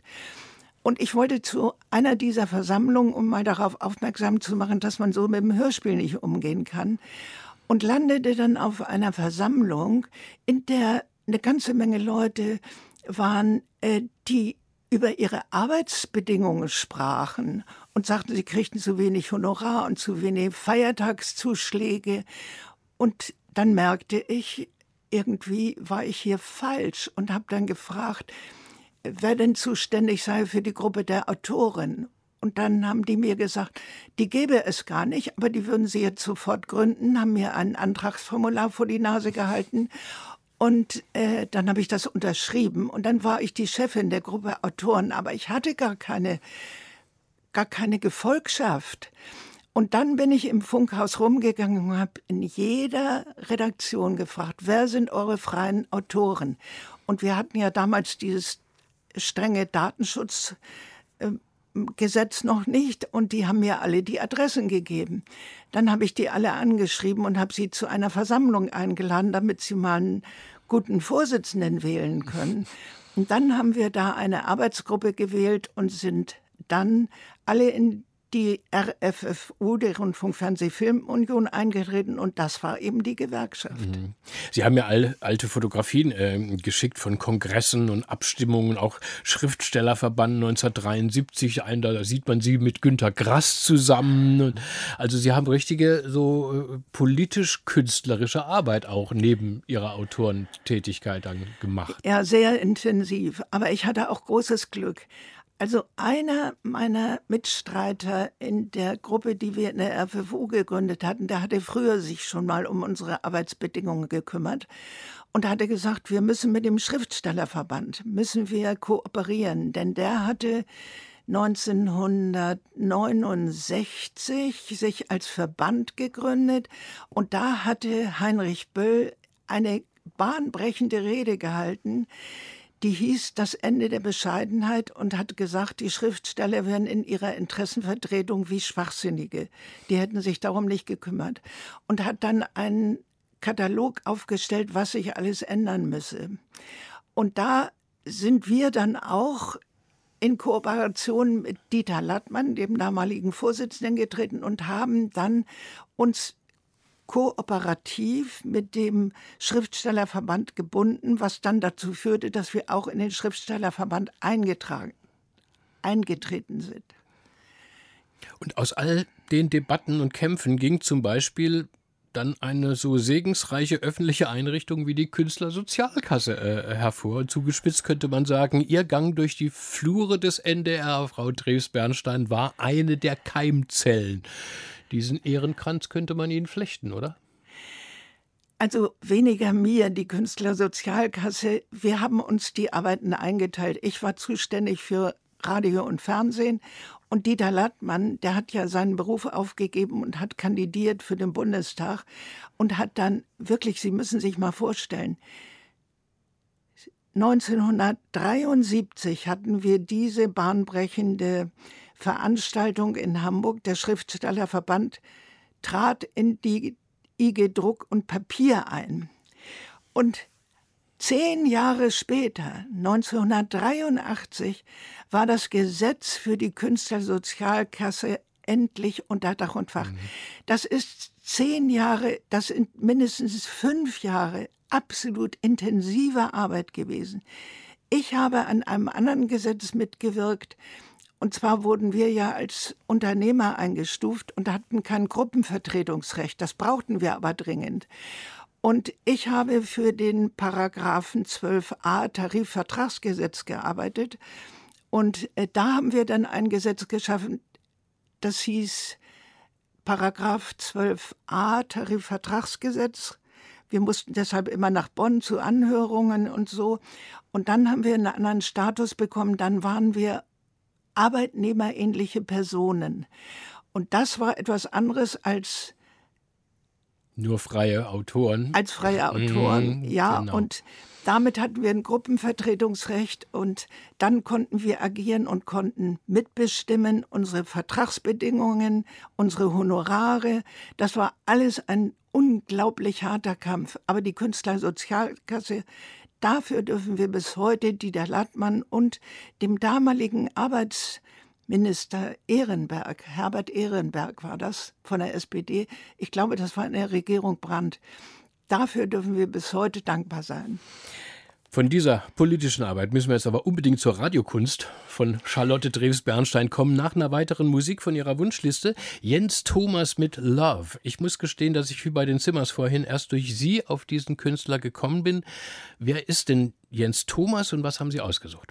Und ich wollte zu einer dieser Versammlungen, um mal darauf aufmerksam zu machen, dass man so mit dem Hörspiel nicht umgehen kann und landete dann auf einer Versammlung, in der eine ganze Menge Leute waren, äh, die über ihre Arbeitsbedingungen sprachen und sagten, sie kriegten zu wenig Honorar und zu wenig Feiertagszuschläge. Und dann merkte ich, irgendwie war ich hier falsch und habe dann gefragt, wer denn zuständig sei für die Gruppe der Autoren. Und dann haben die mir gesagt, die gäbe es gar nicht, aber die würden sie jetzt sofort gründen, haben mir ein Antragsformular vor die Nase gehalten. Und äh, dann habe ich das unterschrieben und dann war ich die Chefin der Gruppe Autoren, aber ich hatte gar keine, gar keine Gefolgschaft. Und dann bin ich im Funkhaus rumgegangen und habe in jeder Redaktion gefragt, wer sind eure freien Autoren? Und wir hatten ja damals dieses strenge Datenschutz. Gesetz noch nicht und die haben mir alle die Adressen gegeben. Dann habe ich die alle angeschrieben und habe sie zu einer Versammlung eingeladen, damit sie mal einen guten Vorsitzenden wählen können. Und dann haben wir da eine Arbeitsgruppe gewählt und sind dann alle in die RFFU, die Rundfunkfernsehfilmunion, eingetreten und das war eben die Gewerkschaft. Mhm. Sie haben ja all, alte Fotografien äh, geschickt von Kongressen und Abstimmungen, auch Schriftstellerverband 1973, ein, da sieht man Sie mit Günter Grass zusammen. also Sie haben richtige so äh, politisch-künstlerische Arbeit auch neben Ihrer Autorentätigkeit dann gemacht. Ja, sehr intensiv. Aber ich hatte auch großes Glück. Also einer meiner Mitstreiter in der Gruppe, die wir in der RFFU gegründet hatten, der hatte früher sich schon mal um unsere Arbeitsbedingungen gekümmert und hatte gesagt, wir müssen mit dem Schriftstellerverband, müssen wir kooperieren, denn der hatte 1969 sich als Verband gegründet und da hatte Heinrich Böll eine bahnbrechende Rede gehalten, die hieß Das Ende der Bescheidenheit und hat gesagt, die Schriftsteller wären in ihrer Interessenvertretung wie Schwachsinnige. Die hätten sich darum nicht gekümmert. Und hat dann einen Katalog aufgestellt, was sich alles ändern müsse. Und da sind wir dann auch in Kooperation mit Dieter Lattmann, dem damaligen Vorsitzenden, getreten und haben dann uns kooperativ mit dem Schriftstellerverband gebunden, was dann dazu führte, dass wir auch in den Schriftstellerverband eingetragen, eingetreten sind. Und aus all den Debatten und Kämpfen ging zum Beispiel dann eine so segensreiche öffentliche Einrichtung wie die Künstlersozialkasse äh, hervor. Zugespitzt könnte man sagen, ihr Gang durch die Flure des NDR, Frau Drews-Bernstein, war eine der Keimzellen diesen Ehrenkranz könnte man Ihnen flechten, oder? Also weniger mir, die Künstlersozialkasse. Wir haben uns die Arbeiten eingeteilt. Ich war zuständig für Radio und Fernsehen und Dieter Lattmann, der hat ja seinen Beruf aufgegeben und hat kandidiert für den Bundestag und hat dann wirklich, Sie müssen sich mal vorstellen, 1973 hatten wir diese bahnbrechende Veranstaltung in Hamburg. Der Schriftstellerverband trat in die IG Druck und Papier ein. Und zehn Jahre später, 1983, war das Gesetz für die Künstlersozialkasse endlich unter Dach und Fach. Mhm. Das ist zehn Jahre, das sind mindestens fünf Jahre absolut intensiver Arbeit gewesen. Ich habe an einem anderen Gesetz mitgewirkt, und zwar wurden wir ja als Unternehmer eingestuft und hatten kein Gruppenvertretungsrecht. Das brauchten wir aber dringend. Und ich habe für den Paragraphen 12a Tarifvertragsgesetz gearbeitet. Und äh, da haben wir dann ein Gesetz geschaffen, das hieß Paragraph 12a Tarifvertragsgesetz. Wir mussten deshalb immer nach Bonn zu Anhörungen und so. Und dann haben wir einen anderen Status bekommen. Dann waren wir arbeitnehmerähnliche Personen. Und das war etwas anderes als Nur freie Autoren. Als freie Autoren, Mhm, ja. genau. Und damit hatten wir ein Gruppenvertretungsrecht und dann konnten wir agieren und konnten mitbestimmen, unsere Vertragsbedingungen, unsere Honorare. Das war alles ein unglaublich harter Kampf. Aber die Künstlersozialkasse, dafür dürfen wir bis heute Dieter Lattmann und dem damaligen Arbeitsminister Ehrenberg, Herbert Ehrenberg war das von der SPD, ich glaube, das war in der Regierung Brandt, dafür dürfen wir bis heute dankbar sein. Von dieser politischen Arbeit müssen wir jetzt aber unbedingt zur Radiokunst von Charlotte Drews-Bernstein kommen. Nach einer weiteren Musik von ihrer Wunschliste Jens Thomas mit Love. Ich muss gestehen, dass ich wie bei den Zimmers vorhin erst durch Sie auf diesen Künstler gekommen bin. Wer ist denn Jens Thomas und was haben Sie ausgesucht?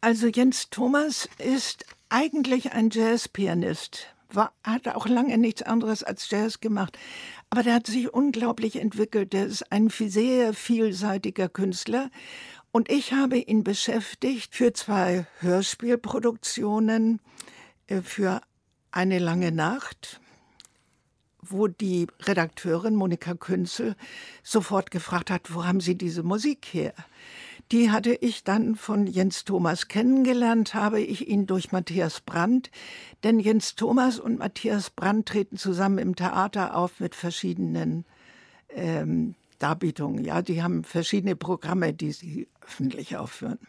Also Jens Thomas ist eigentlich ein Jazzpianist. War, hat auch lange nichts anderes als Jazz gemacht. Aber der hat sich unglaublich entwickelt. Der ist ein sehr vielseitiger Künstler. Und ich habe ihn beschäftigt für zwei Hörspielproduktionen, äh, für eine lange Nacht, wo die Redakteurin Monika Künzel sofort gefragt hat, wo haben Sie diese Musik her? Die hatte ich dann von Jens Thomas kennengelernt, habe ich ihn durch Matthias Brandt, denn Jens Thomas und Matthias Brandt treten zusammen im Theater auf mit verschiedenen ähm, Darbietungen. Ja, die haben verschiedene Programme, die sie öffentlich aufführen.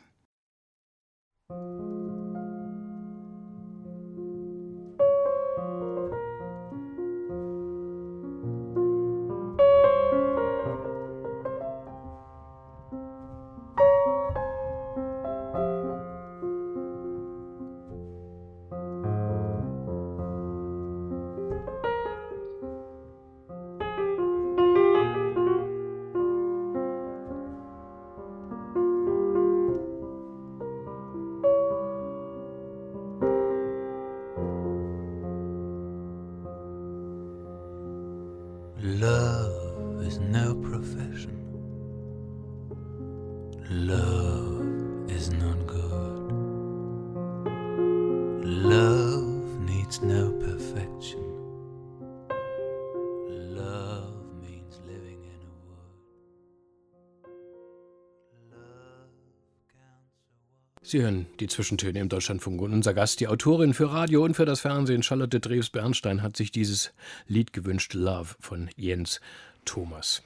Sie hören die Zwischentöne im Deutschlandfunk und unser Gast, die Autorin für Radio und für das Fernsehen, Charlotte Drews-Bernstein, hat sich dieses Lied gewünscht, Love von Jens Thomas.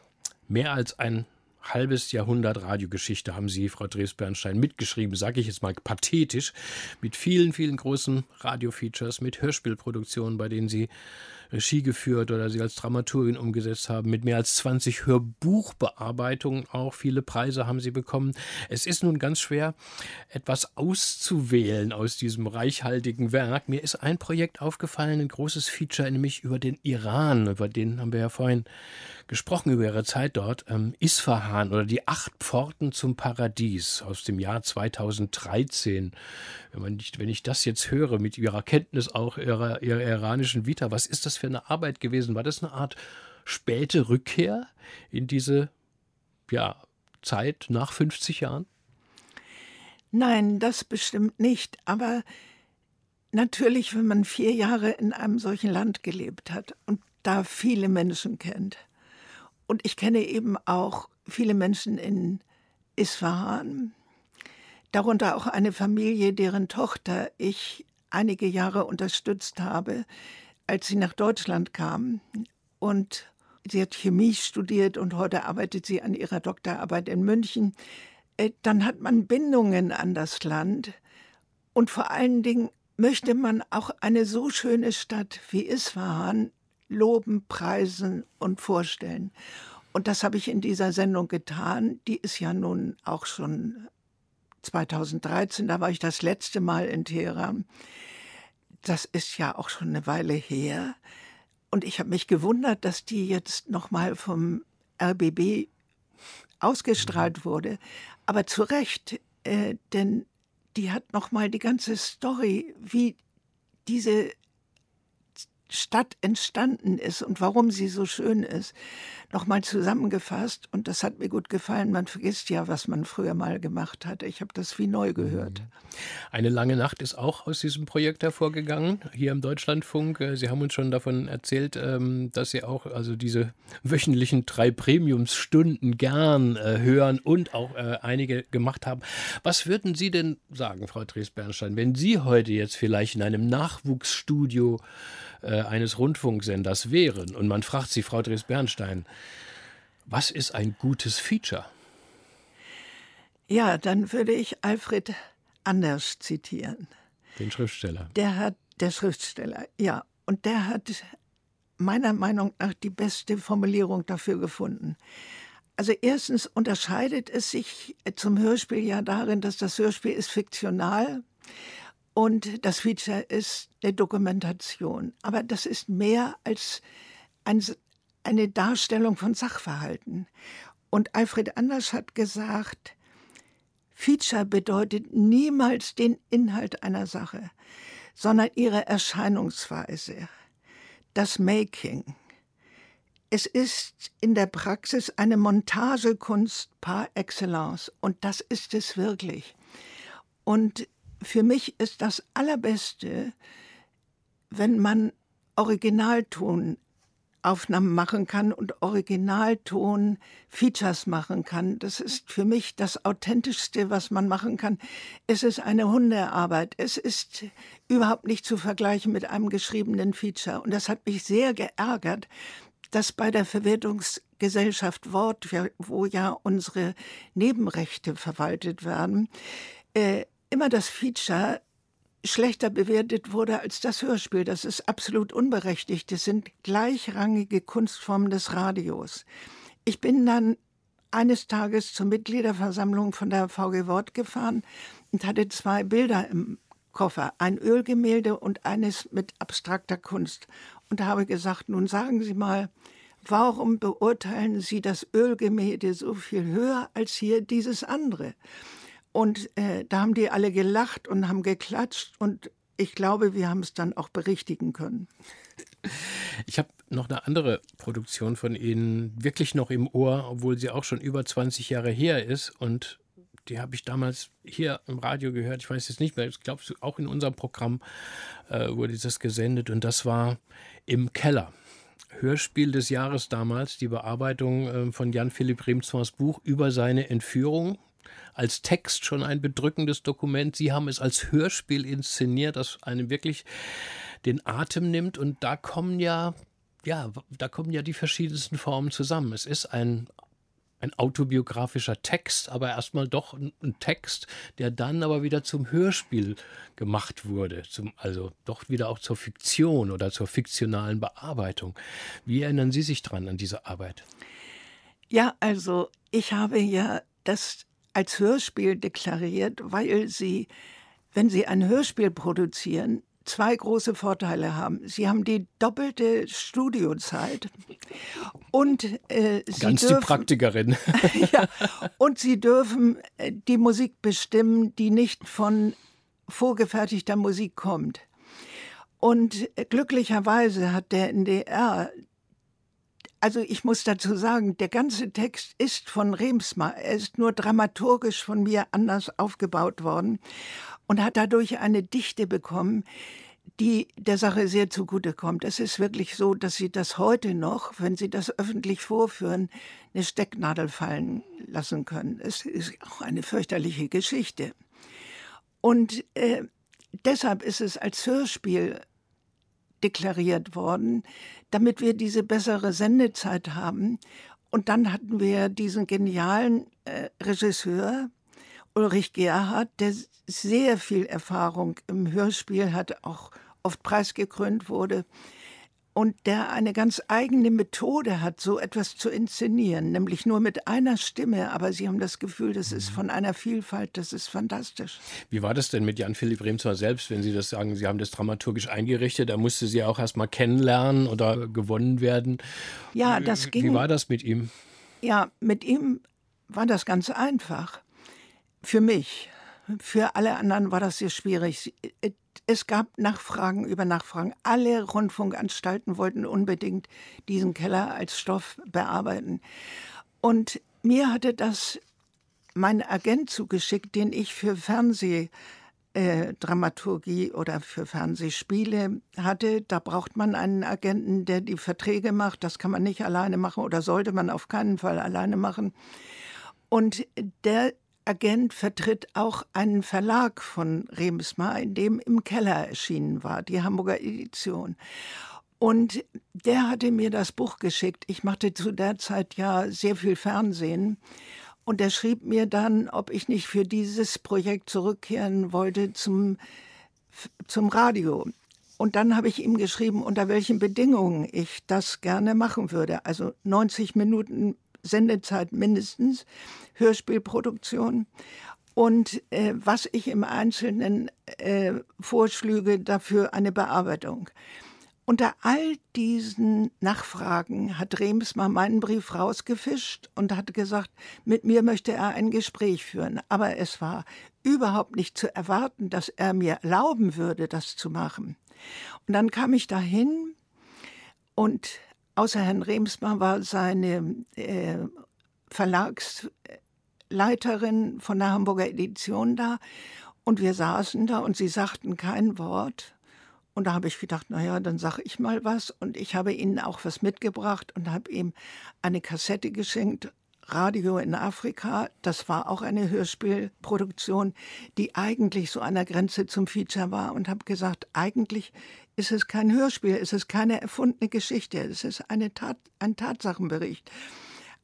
Mehr als ein halbes Jahrhundert Radiogeschichte haben Sie, Frau Drews-Bernstein, mitgeschrieben, sage ich jetzt mal pathetisch, mit vielen, vielen großen Radiofeatures, mit Hörspielproduktionen, bei denen Sie Regie geführt oder sie als Dramaturgin umgesetzt haben, mit mehr als 20 Hörbuchbearbeitungen auch. Viele Preise haben sie bekommen. Es ist nun ganz schwer, etwas auszuwählen aus diesem reichhaltigen Werk. Mir ist ein Projekt aufgefallen, ein großes Feature, nämlich über den Iran, über den haben wir ja vorhin gesprochen, über ihre Zeit dort. Ähm, Isfahan oder die acht Pforten zum Paradies aus dem Jahr 2013. Wenn, man nicht, wenn ich das jetzt höre, mit ihrer Kenntnis auch ihrer, ihrer iranischen Vita, was ist das für eine Arbeit gewesen? War das eine Art späte Rückkehr in diese ja, Zeit nach 50 Jahren? Nein, das bestimmt nicht. Aber natürlich, wenn man vier Jahre in einem solchen Land gelebt hat und da viele Menschen kennt. Und ich kenne eben auch viele Menschen in Isfahan, darunter auch eine Familie, deren Tochter ich einige Jahre unterstützt habe, als sie nach Deutschland kam. Und sie hat Chemie studiert und heute arbeitet sie an ihrer Doktorarbeit in München. Äh, Dann hat man Bindungen an das Land und vor allen Dingen möchte man auch eine so schöne Stadt wie Isfahan loben, preisen und vorstellen. Und das habe ich in dieser Sendung getan. Die ist ja nun auch schon 2013, da war ich das letzte Mal in Teheran. Das ist ja auch schon eine Weile her. Und ich habe mich gewundert, dass die jetzt nochmal vom RBB ausgestrahlt wurde. Aber zu Recht, äh, denn die hat nochmal die ganze Story, wie diese Stadt entstanden ist und warum sie so schön ist, nochmal zusammengefasst. Und das hat mir gut gefallen. Man vergisst ja, was man früher mal gemacht hatte. Ich habe das wie neu gehört. Mhm. Eine lange Nacht ist auch aus diesem Projekt hervorgegangen, hier im Deutschlandfunk. Äh, sie haben uns schon davon erzählt, ähm, dass Sie auch also diese wöchentlichen drei Premiumsstunden gern äh, hören und auch äh, einige gemacht haben. Was würden Sie denn sagen, Frau Dres-Bernstein, wenn Sie heute jetzt vielleicht in einem Nachwuchsstudio eines Rundfunksenders wären und man fragt Sie, Frau Dres-Bernstein, was ist ein gutes Feature? Ja, dann würde ich Alfred Anders zitieren. Den Schriftsteller. Der hat, der Schriftsteller, ja. Und der hat meiner Meinung nach die beste Formulierung dafür gefunden. Also erstens unterscheidet es sich zum Hörspiel ja darin, dass das Hörspiel ist fiktional und das Feature ist eine Dokumentation. Aber das ist mehr als ein, eine Darstellung von Sachverhalten. Und Alfred Anders hat gesagt, Feature bedeutet niemals den Inhalt einer Sache, sondern ihre Erscheinungsweise, das Making. Es ist in der Praxis eine Montagekunst par excellence und das ist es wirklich. Und für mich ist das Allerbeste, wenn man Originalton Aufnahmen machen kann und Originalton Features machen kann. Das ist für mich das Authentischste, was man machen kann. Es ist eine Hundearbeit. Es ist überhaupt nicht zu vergleichen mit einem geschriebenen Feature. Und das hat mich sehr geärgert, dass bei der Verwertungsgesellschaft Wort, wo ja unsere Nebenrechte verwaltet werden, äh, immer das Feature schlechter bewertet wurde als das Hörspiel. Das ist absolut unberechtigt. Das sind gleichrangige Kunstformen des Radios. Ich bin dann eines Tages zur Mitgliederversammlung von der VG Wort gefahren und hatte zwei Bilder im Koffer, ein Ölgemälde und eines mit abstrakter Kunst. Und habe gesagt, nun sagen Sie mal, warum beurteilen Sie das Ölgemälde so viel höher als hier dieses andere? Und äh, da haben die alle gelacht und haben geklatscht und ich glaube, wir haben es dann auch berichtigen können. Ich habe noch eine andere Produktion von Ihnen wirklich noch im Ohr, obwohl sie auch schon über 20 Jahre her ist. Und die habe ich damals hier im Radio gehört. Ich weiß jetzt nicht mehr. Ich glaube, auch in unserem Programm äh, wurde das gesendet. Und das war im Keller. Hörspiel des Jahres damals, die Bearbeitung äh, von Jan-Philipp Remsmars Buch über seine Entführung als Text schon ein bedrückendes Dokument. Sie haben es als Hörspiel inszeniert, das einem wirklich den Atem nimmt. Und da kommen ja, ja, da kommen ja die verschiedensten Formen zusammen. Es ist ein ein autobiografischer Text, aber erstmal doch ein, Text, der dann aber wieder zum Hörspiel gemacht wurde, zum, also doch wieder auch zur Fiktion oder zur fiktionalen Bearbeitung. Wie erinnern Sie sich dran an diese Arbeit? Ja, also ich habe ja das als Hörspiel deklariert, weil sie, wenn sie ein Hörspiel produzieren, zwei große Vorteile haben. Sie haben die doppelte Studiozeit und äh, sie ganz dürfen, die Praktikerin. ja, und sie dürfen äh, die Musik bestimmen, die nicht von vorgefertigter Musik kommt. Und äh, glücklicherweise hat der NDR also ich muss dazu sagen, der ganze Text ist von Remsmar. Er ist nur dramaturgisch von mir anders aufgebaut worden und hat dadurch eine Dichte bekommen, die der Sache sehr zugutekommt. Es ist wirklich so, dass Sie das heute noch, wenn Sie das öffentlich vorführen, eine Stecknadel fallen lassen können. Es ist auch eine fürchterliche Geschichte. Und äh, deshalb ist es als Hörspiel deklariert worden, damit wir diese bessere Sendezeit haben. Und dann hatten wir diesen genialen äh, Regisseur, Ulrich Gerhardt, der sehr viel Erfahrung im Hörspiel hat, auch oft preisgekrönt wurde und der eine ganz eigene Methode hat, so etwas zu inszenieren, nämlich nur mit einer Stimme, aber Sie haben das Gefühl, das ist von einer Vielfalt, das ist fantastisch. Wie war das denn mit Jan-Philipp Remsmar selbst, wenn Sie das sagen, Sie haben das dramaturgisch eingerichtet, er musste Sie auch erst mal kennenlernen oder gewonnen werden? Ja, das ging. Wie war das mit ihm? Ja, mit ihm war das ganz einfach. Für mich. Für alle anderen war das sehr schwierig. Es gab Nachfragen über Nachfragen. Alle Rundfunkanstalten wollten unbedingt diesen Keller als Stoff bearbeiten. Und mir hatte das mein Agent zugeschickt, den ich für Fernseh äh, oder für Fernsehspiele hatte. Da braucht man einen Agenten, der die Verträge macht. Das kann man nicht alleine machen oder sollte man auf keinen Fall alleine machen. Und der Agent vertritt auch einen Verlag von Remsmar, in dem im Keller erschienen war, die Hamburger Edition. Und der hatte mir das Buch geschickt. Ich machte zu der Zeit ja sehr viel Fernsehen. Und er schrieb mir dann, ob ich nicht für dieses Projekt zurückkehren wollte zum, zum Radio. Und dann habe ich ihm geschrieben, unter welchen Bedingungen ich das gerne machen würde. Also 90 Minuten Sendezeit mindestens, Hörspielproduktion und äh, was ich im Einzelnen äh, vorschlüge dafür eine Bearbeitung. Unter all diesen Nachfragen hat Rems mal meinen Brief rausgefischt und hat gesagt, mit mir möchte er ein Gespräch führen. Aber es war überhaupt nicht zu erwarten, dass er mir erlauben würde, das zu machen. Und dann kam ich dahin und außer Herrn Remsmar war seine äh, Verlagsleiterin von der Hamburger Edition da und wir saßen da und sie sagten kein Wort und da habe ich gedacht, naja, dann sage ich mal was. Und ich habe ihnen auch was mitgebracht und habe ihm eine Kassette geschenkt, Radio in Afrika. Das war auch eine Hörspielproduktion, die eigentlich so an der Grenze zum Feature war. Und habe gesagt, eigentlich ist es kein Hörspiel, es ist keine erfundene Geschichte, es ist eine Tat, ein Tatsachenbericht.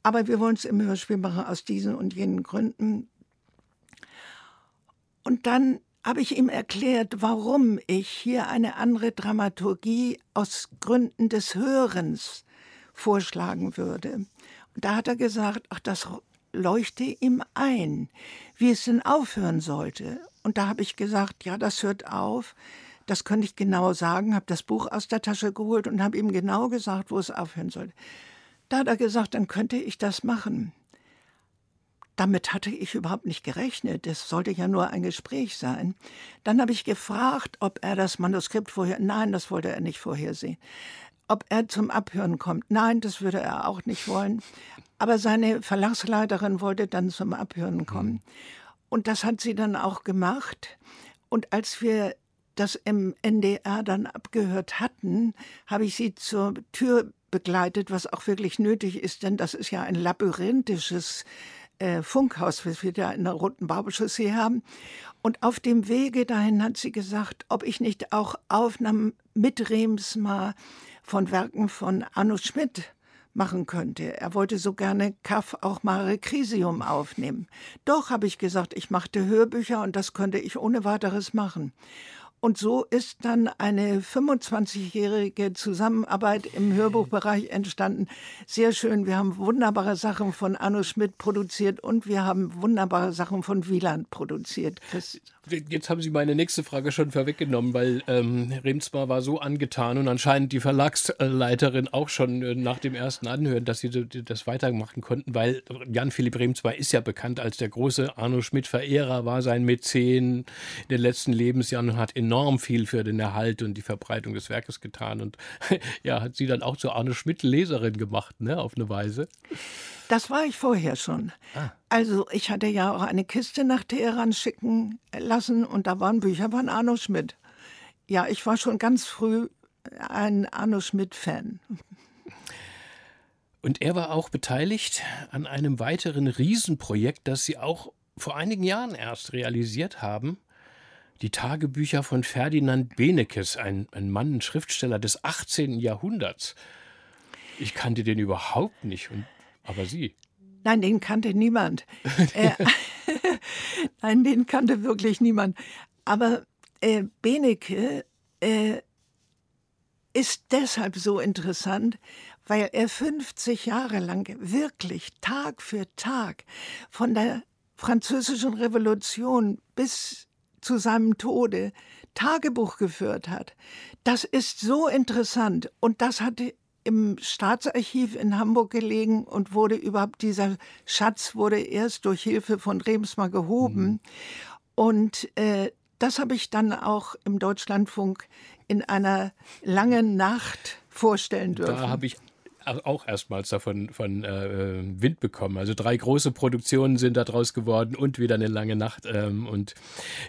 Aber wir wollen es im Hörspiel machen aus diesen und jenen Gründen. Und dann habe ich ihm erklärt, warum ich hier eine andere Dramaturgie aus Gründen des Hörens vorschlagen würde. Und da hat er gesagt, ach, das leuchte ihm ein, wie es denn aufhören sollte. Und da habe ich gesagt, ja, das hört auf. Das könnte ich genau sagen, habe das Buch aus der Tasche geholt und habe ihm genau gesagt, wo es aufhören sollte. Da hat er gesagt, dann könnte ich das machen. Damit hatte ich überhaupt nicht gerechnet. Das sollte ja nur ein Gespräch sein. Dann habe ich gefragt, ob er das Manuskript vorher. Nein, das wollte er nicht vorhersehen. Ob er zum Abhören kommt. Nein, das würde er auch nicht wollen. Aber seine Verlagsleiterin wollte dann zum Abhören kommen. Und das hat sie dann auch gemacht. Und als wir das im NDR dann abgehört hatten, habe ich sie zur Tür begleitet, was auch wirklich nötig ist, denn das ist ja ein labyrinthisches äh, Funkhaus, was wir da in der Roten Bauchaussee haben. Und auf dem Wege dahin hat sie gesagt, ob ich nicht auch Aufnahmen mit Remsmar von Werken von Arno Schmidt machen könnte. Er wollte so gerne Kaff auch Mare Crisium aufnehmen. Doch, habe ich gesagt, ich machte Hörbücher und das könnte ich ohne weiteres machen. Und so ist dann eine 25-jährige Zusammenarbeit im Hörbuchbereich entstanden. Sehr schön. Wir haben wunderbare Sachen von Arno Schmidt produziert und wir haben wunderbare Sachen von Wieland produziert. Das Jetzt haben Sie meine nächste Frage schon vorweggenommen, weil ähm, Remsmar war so angetan und anscheinend die Verlagsleiterin auch schon äh, nach dem ersten Anhören, dass sie das weitermachen konnten, weil Jan-Philipp Remsmar ist ja bekannt als der große Arno Schmidt-Verehrer, war sein Mäzen in den letzten Lebensjahren und hat enorm viel für den Erhalt und die Verbreitung des Werkes getan und ja, hat sie dann auch zur Arno Schmidt-Leserin gemacht, ne, auf eine Weise. Das war ich vorher schon. Ah. Also ich hatte ja auch eine Kiste nach Teheran schicken lassen und da waren Bücher von Arno Schmidt. Ja, ich war schon ganz früh ein Arno Schmidt-Fan. Und er war auch beteiligt an einem weiteren Riesenprojekt, das Sie auch vor einigen Jahren erst realisiert haben. Die Tagebücher von Ferdinand Benekes, ein, ein Mann, ein Schriftsteller des 18. Jahrhunderts. Ich kannte den überhaupt nicht. Und aber Sie? Nein, den kannte niemand. äh, Nein, den kannte wirklich niemand. Aber äh, Benecke äh, ist deshalb so interessant, weil er 50 Jahre lang wirklich Tag für Tag von der französischen Revolution bis zu seinem Tode Tagebuch geführt hat. Das ist so interessant und das hatte im Staatsarchiv in Hamburg gelegen und wurde überhaupt dieser Schatz wurde erst durch Hilfe von Remsmar gehoben. Mhm. Und äh, das habe ich dann auch im Deutschlandfunk in einer langen Nacht vorstellen dürfen. Da habe ich auch erstmals davon von äh, Wind bekommen. Also drei große Produktionen sind daraus geworden und wieder eine lange Nacht. Ähm, und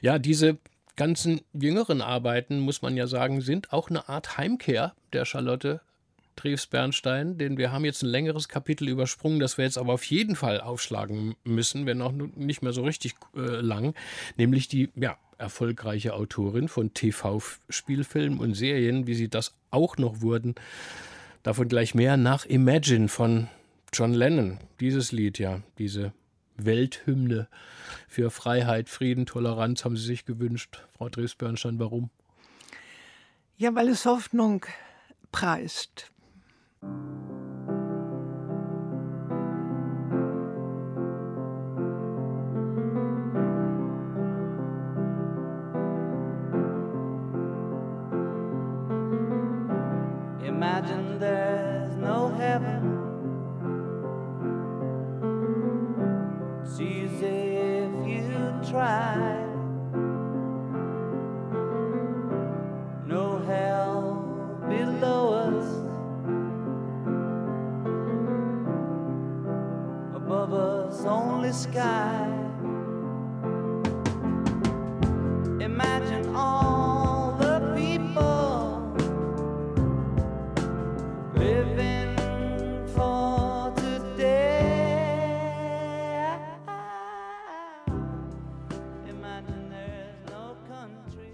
ja, diese ganzen jüngeren Arbeiten, muss man ja sagen, sind auch eine Art Heimkehr der Charlotte Drews Bernstein, denn wir haben jetzt ein längeres Kapitel übersprungen, das wir jetzt aber auf jeden Fall aufschlagen müssen, wenn auch nicht mehr so richtig äh, lang, nämlich die ja, erfolgreiche Autorin von TV-Spielfilmen und Serien, wie sie das auch noch wurden. Davon gleich mehr nach Imagine von John Lennon. Dieses Lied, ja, diese Welthymne für Freiheit, Frieden, Toleranz haben Sie sich gewünscht, Frau Dres-Bernstein. Warum? Ja, weil es Hoffnung preist. Imagine sky. Imagine all the people living for today. Imagine there's no country.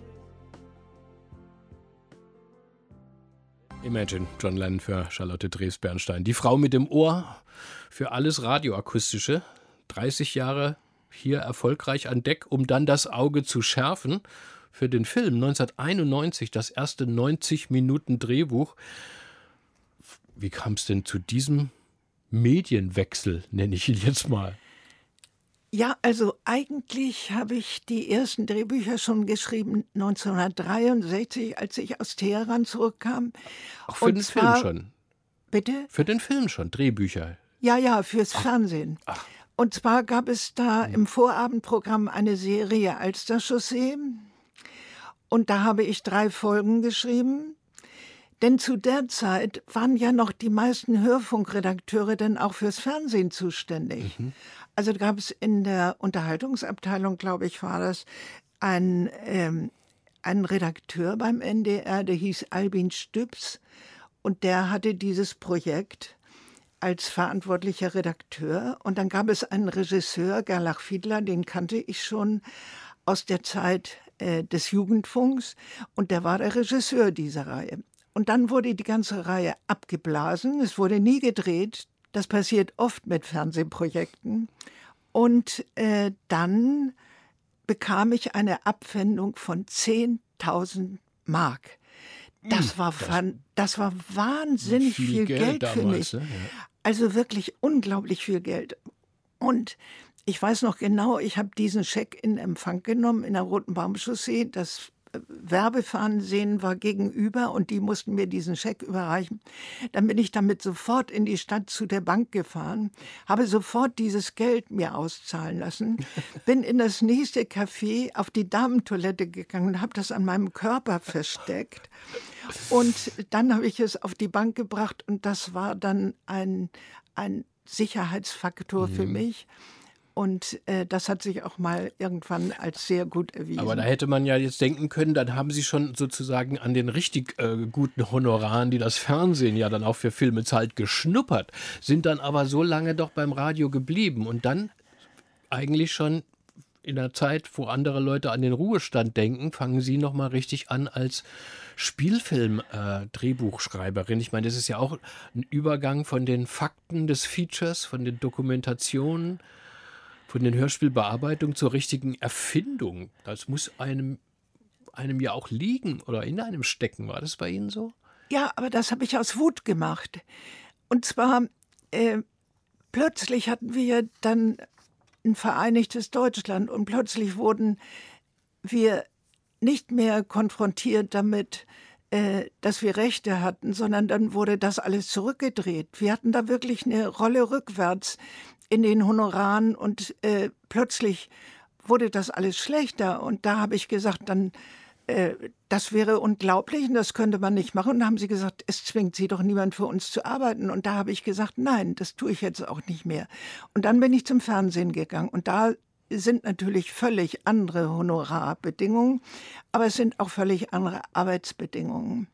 Imagine, John Lennon für Charlotte Drews-Bernstein. Die Frau mit dem Ohr für alles Radioakustische. 30 Jahre hier erfolgreich an Deck, um dann das Auge zu schärfen. Für den Film 1991 das erste 90 Minuten Drehbuch. Wie kam es denn zu diesem Medienwechsel, nenne ich ihn jetzt mal? Ja, also eigentlich habe ich die ersten Drehbücher schon geschrieben 1963, als ich aus Teheran zurückkam. Auch für Und den zwar- Film schon. Bitte? Für den Film schon, Drehbücher. Ja, ja, fürs Fernsehen. ach. Und zwar gab es da im Vorabendprogramm eine Serie Alsterchaussee. Und da habe ich drei Folgen geschrieben. Denn zu der Zeit waren ja noch die meisten Hörfunkredakteure dann auch fürs Fernsehen zuständig. Also gab es in der Unterhaltungsabteilung, glaube ich, war das, ein, ähm, einen Redakteur beim NDR, der hieß Albin Stübs. Und der hatte dieses Projekt als verantwortlicher Redakteur. Und dann gab es einen Regisseur, Gerlach Fiedler, den kannte ich schon aus der Zeit äh, des Jugendfunks. Und der war der Regisseur dieser Reihe. Und dann wurde die ganze Reihe abgeblasen. Es wurde nie gedreht. Das passiert oft mit Fernsehprojekten. Und äh, dann bekam ich eine Abwendung von 10.000 Mark. Das war, fan- das war wahnsinnig viel, Geld, für mich. ne? Ja. Also wirklich unglaublich viel Geld. Und ich weiß noch genau, ich habe diesen Scheck in Empfang genommen in der Roten Baumchaussee. Das Werbefernsehen war gegenüber und die mussten mir diesen Scheck überreichen. Dann bin ich damit sofort in die Stadt zu der Bank gefahren, habe sofort dieses Geld mir auszahlen lassen, bin in das nächste Café auf die Damentoilette gegangen und habe das an meinem Körper versteckt. Und dann habe ich es auf die Bank gebracht und das war dann ein, ein Sicherheitsfaktor für Mhm. mich. Und äh, das hat sich auch mal irgendwann als sehr gut erwiesen. Aber da hätte man ja jetzt denken können, dann haben sie schon sozusagen an den richtig äh, guten Honoraren, die das Fernsehen ja dann auch für Filme zahlt, geschnuppert, sind dann aber so lange doch beim Radio geblieben und dann eigentlich schon in der Zeit, wo andere Leute an den Ruhestand denken, fangen sie noch mal richtig an als Spielfilm-Drehbuchschreiberin. ich meine, das ist ja auch ein Übergang von den Fakten des Features, von den Dokumentationen, von den Hörspielbearbeitungen zur richtigen Erfindung. Das muss einem, einem ja auch liegen oder in einem stecken. War das bei Ihnen so? Ja, aber das habe ich aus Wut gemacht. Und zwar, äh, plötzlich hatten wir dann ein vereinigtes Deutschland und plötzlich wurden wir nicht mehr konfrontiert damit, äh, dass wir Rechte hatten, sondern dann wurde das alles zurückgedreht. Wir hatten da wirklich eine Rolle rückwärts in den Honoraren und äh, plötzlich wurde das alles schlechter. Und da habe ich gesagt, dann äh, das wäre unglaublich und das könnte man nicht machen. Und da haben sie gesagt, es zwingt sie doch niemand für uns zu arbeiten. Und da habe ich gesagt, nein, das tue ich jetzt auch nicht mehr. Und dann bin ich zum Fernsehen gegangen und da sind natürlich völlig andere Honorarbedingungen, aber es sind auch völlig andere Arbeitsbedingungen.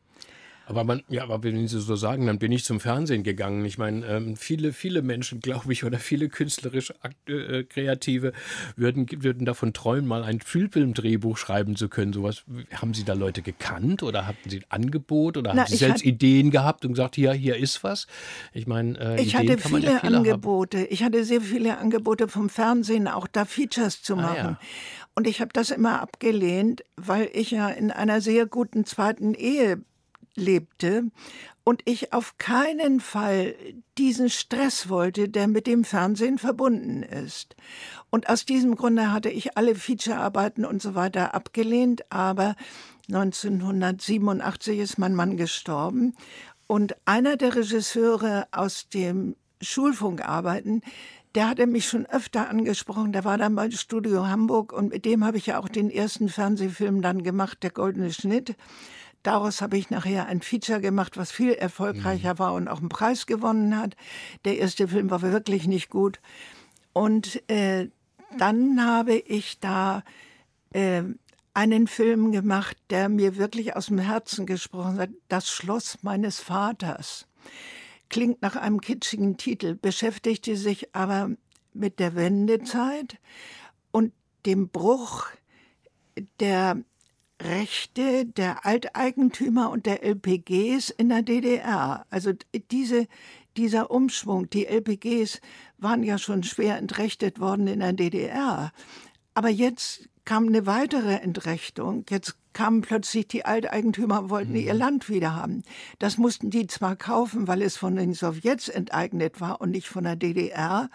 Aber man, ja, aber wenn Sie so sagen, dann bin ich zum Fernsehen gegangen. Ich meine, ähm, viele, viele Menschen, glaube ich, oder viele künstlerisch äh, Kreative würden, würden davon träumen, mal ein Spielfilmdrehbuch schreiben zu können. Sowas. Haben Sie da Leute gekannt oder hatten Sie ein Angebot oder Na, haben Sie selbst hat- Ideen gehabt und gesagt, hier, hier ist was? Ich meine, äh, Ich Ideen hatte kann man viele ja viele haben. Angebote. Ich hatte sehr viele Angebote vom Fernsehen, auch da Features zu Ah, machen. ja. Und ich habe das immer abgelehnt, weil ich ja in einer sehr guten zweiten Ehe lebte und ich auf keinen Fall diesen Stress wollte, der mit dem Fernsehen verbunden ist. Und aus diesem Grunde hatte ich alle Featurearbeiten und so weiter abgelehnt, aber 1987 ist mein Mann gestorben und einer der Regisseure aus dem Schulfunkarbeiten, der hatte mich schon öfter angesprochen. Der war dann bei Studio Hamburg und mit dem habe ich ja auch den ersten Fernsehfilm dann gemacht, Der Goldene Schnitt. Daraus habe ich nachher ein Feature gemacht, was viel erfolgreicher war und auch einen Preis gewonnen hat. Der erste Film war wirklich nicht gut. Und äh, dann habe ich da äh, einen Film gemacht, der mir wirklich aus dem Herzen gesprochen hat. Das Schloss meines Vaters. Klingt nach einem kitschigen Titel, beschäftigte sich aber mit der Wendezeit und dem Bruch der Rechte der Alteigentümer und der LPGs in der DDR. Also diese, dieser Umschwung, die LPGs waren ja schon schwer entrechtet worden in der DDR. Aber jetzt kam eine weitere Entrechtung. Jetzt kamen plötzlich die Alteigentümer, wollten ihr Land wieder haben. Das mussten die zwar kaufen, weil es von den Sowjets enteignet war und nicht von der DDR.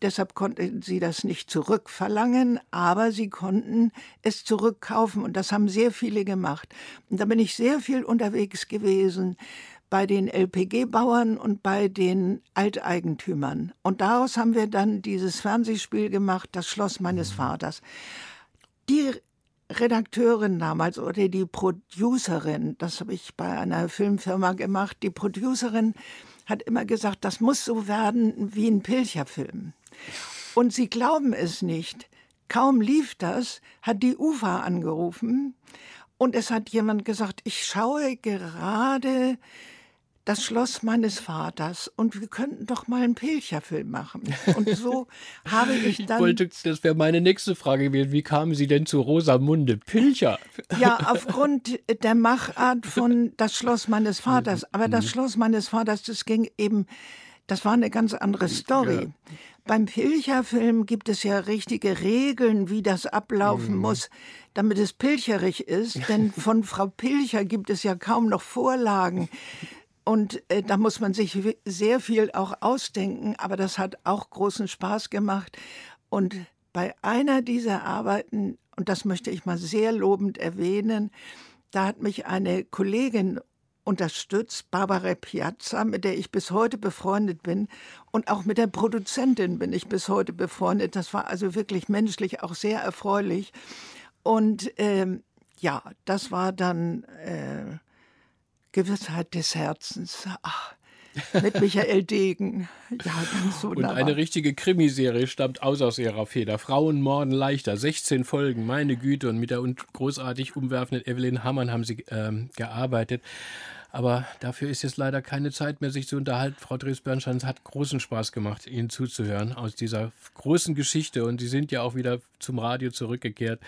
Deshalb konnten sie das nicht zurückverlangen, aber sie konnten es zurückkaufen und das haben sehr viele gemacht. Und da bin ich sehr viel unterwegs gewesen bei den LPG-Bauern und bei den Alteigentümern. Und daraus haben wir dann dieses Fernsehspiel gemacht, Das Schloss meines Vaters. Die Redakteurin damals oder die Producerin, das habe ich bei einer Filmfirma gemacht, die Producerin hat immer gesagt, das muss so werden wie ein Pilcherfilm. Und sie glauben es nicht. Kaum lief das, hat die UFA angerufen und es hat jemand gesagt, ich schaue gerade das Schloss meines Vaters und wir könnten doch mal einen Pilcherfilm machen. Und so habe ich Ich dann wollte, das wäre meine nächste Frage gewesen. Wie kamen Sie denn zu Rosamunde Pilcher? Ja, aufgrund der Machart von Das Schloss meines Vaters. Aber das Schloss meines Vaters, das ging eben, das war eine ganz andere Story. Beim Pilcherfilm gibt es ja richtige Regeln, wie das ablaufen muss, damit es pilcherig ist. Denn von Frau Pilcher gibt es ja kaum noch Vorlagen. Und äh, da muss man sich sehr viel auch ausdenken, aber das hat auch großen Spaß gemacht. Und bei einer dieser Arbeiten, und das möchte ich mal sehr lobend erwähnen, da hat mich eine Kollegin unterstützt, Barbara Piazza, mit der ich bis heute befreundet bin. Und auch mit der Produzentin bin ich bis heute befreundet. Das war also wirklich menschlich auch sehr erfreulich. Und ähm, ja, das war dann äh, Gewissheit des Herzens. Ach, mit Michael Degen. Ja, ganz Und wunderbar. eine richtige Krimiserie stammt aus aus ihrer Feder. Frauen morden leichter. 16 Folgen, meine Güte. Und mit der großartig umwerfenden Evelyn Hammann haben sie ähm, gearbeitet. Aber dafür ist jetzt leider keine Zeit mehr, sich zu unterhalten. Frau Dres-Bernstein, es hat großen Spaß gemacht, Ihnen zuzuhören aus dieser großen Geschichte. Und Sie sind ja auch wieder zum Radio zurückgekehrt.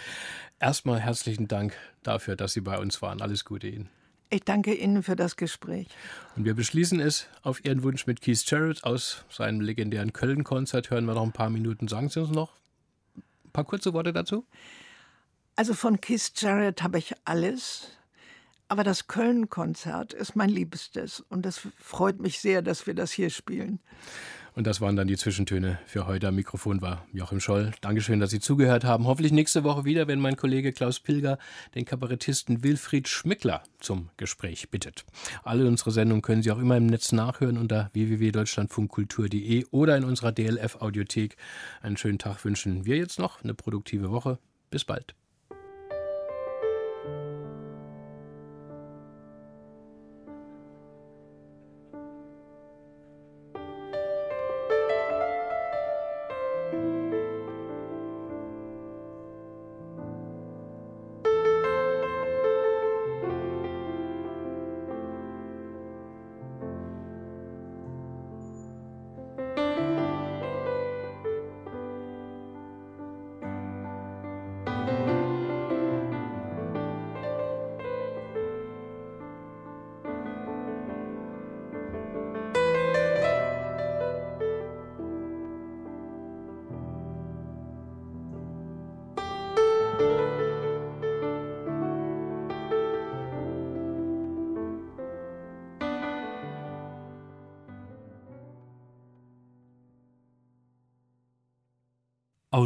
Erstmal herzlichen Dank dafür, dass Sie bei uns waren. Alles Gute Ihnen. Ich danke Ihnen für das Gespräch. Und wir beschließen es auf Ihren Wunsch mit Keith Jarrett aus seinem legendären Köln-Konzert. Hören wir noch ein paar Minuten. Sagen Sie uns noch ein paar kurze Worte dazu? Also von Keith Jarrett habe ich alles, aber das Köln-Konzert ist mein Liebstes und das freut mich sehr, dass wir das hier spielen. Und das waren dann die Zwischentöne für heute. Am Mikrofon war Joachim Scholl. Dankeschön, dass Sie zugehört haben. Hoffentlich nächste Woche wieder, wenn mein Kollege Klaus Pilger den Kabarettisten Wilfried Schmickler zum Gespräch bittet. Alle unsere Sendungen können Sie auch immer im Netz nachhören unter www.deutschlandfunkkultur.de oder in unserer DLF-Audiothek. Einen schönen Tag wünschen wir jetzt noch, eine produktive Woche. Bis bald.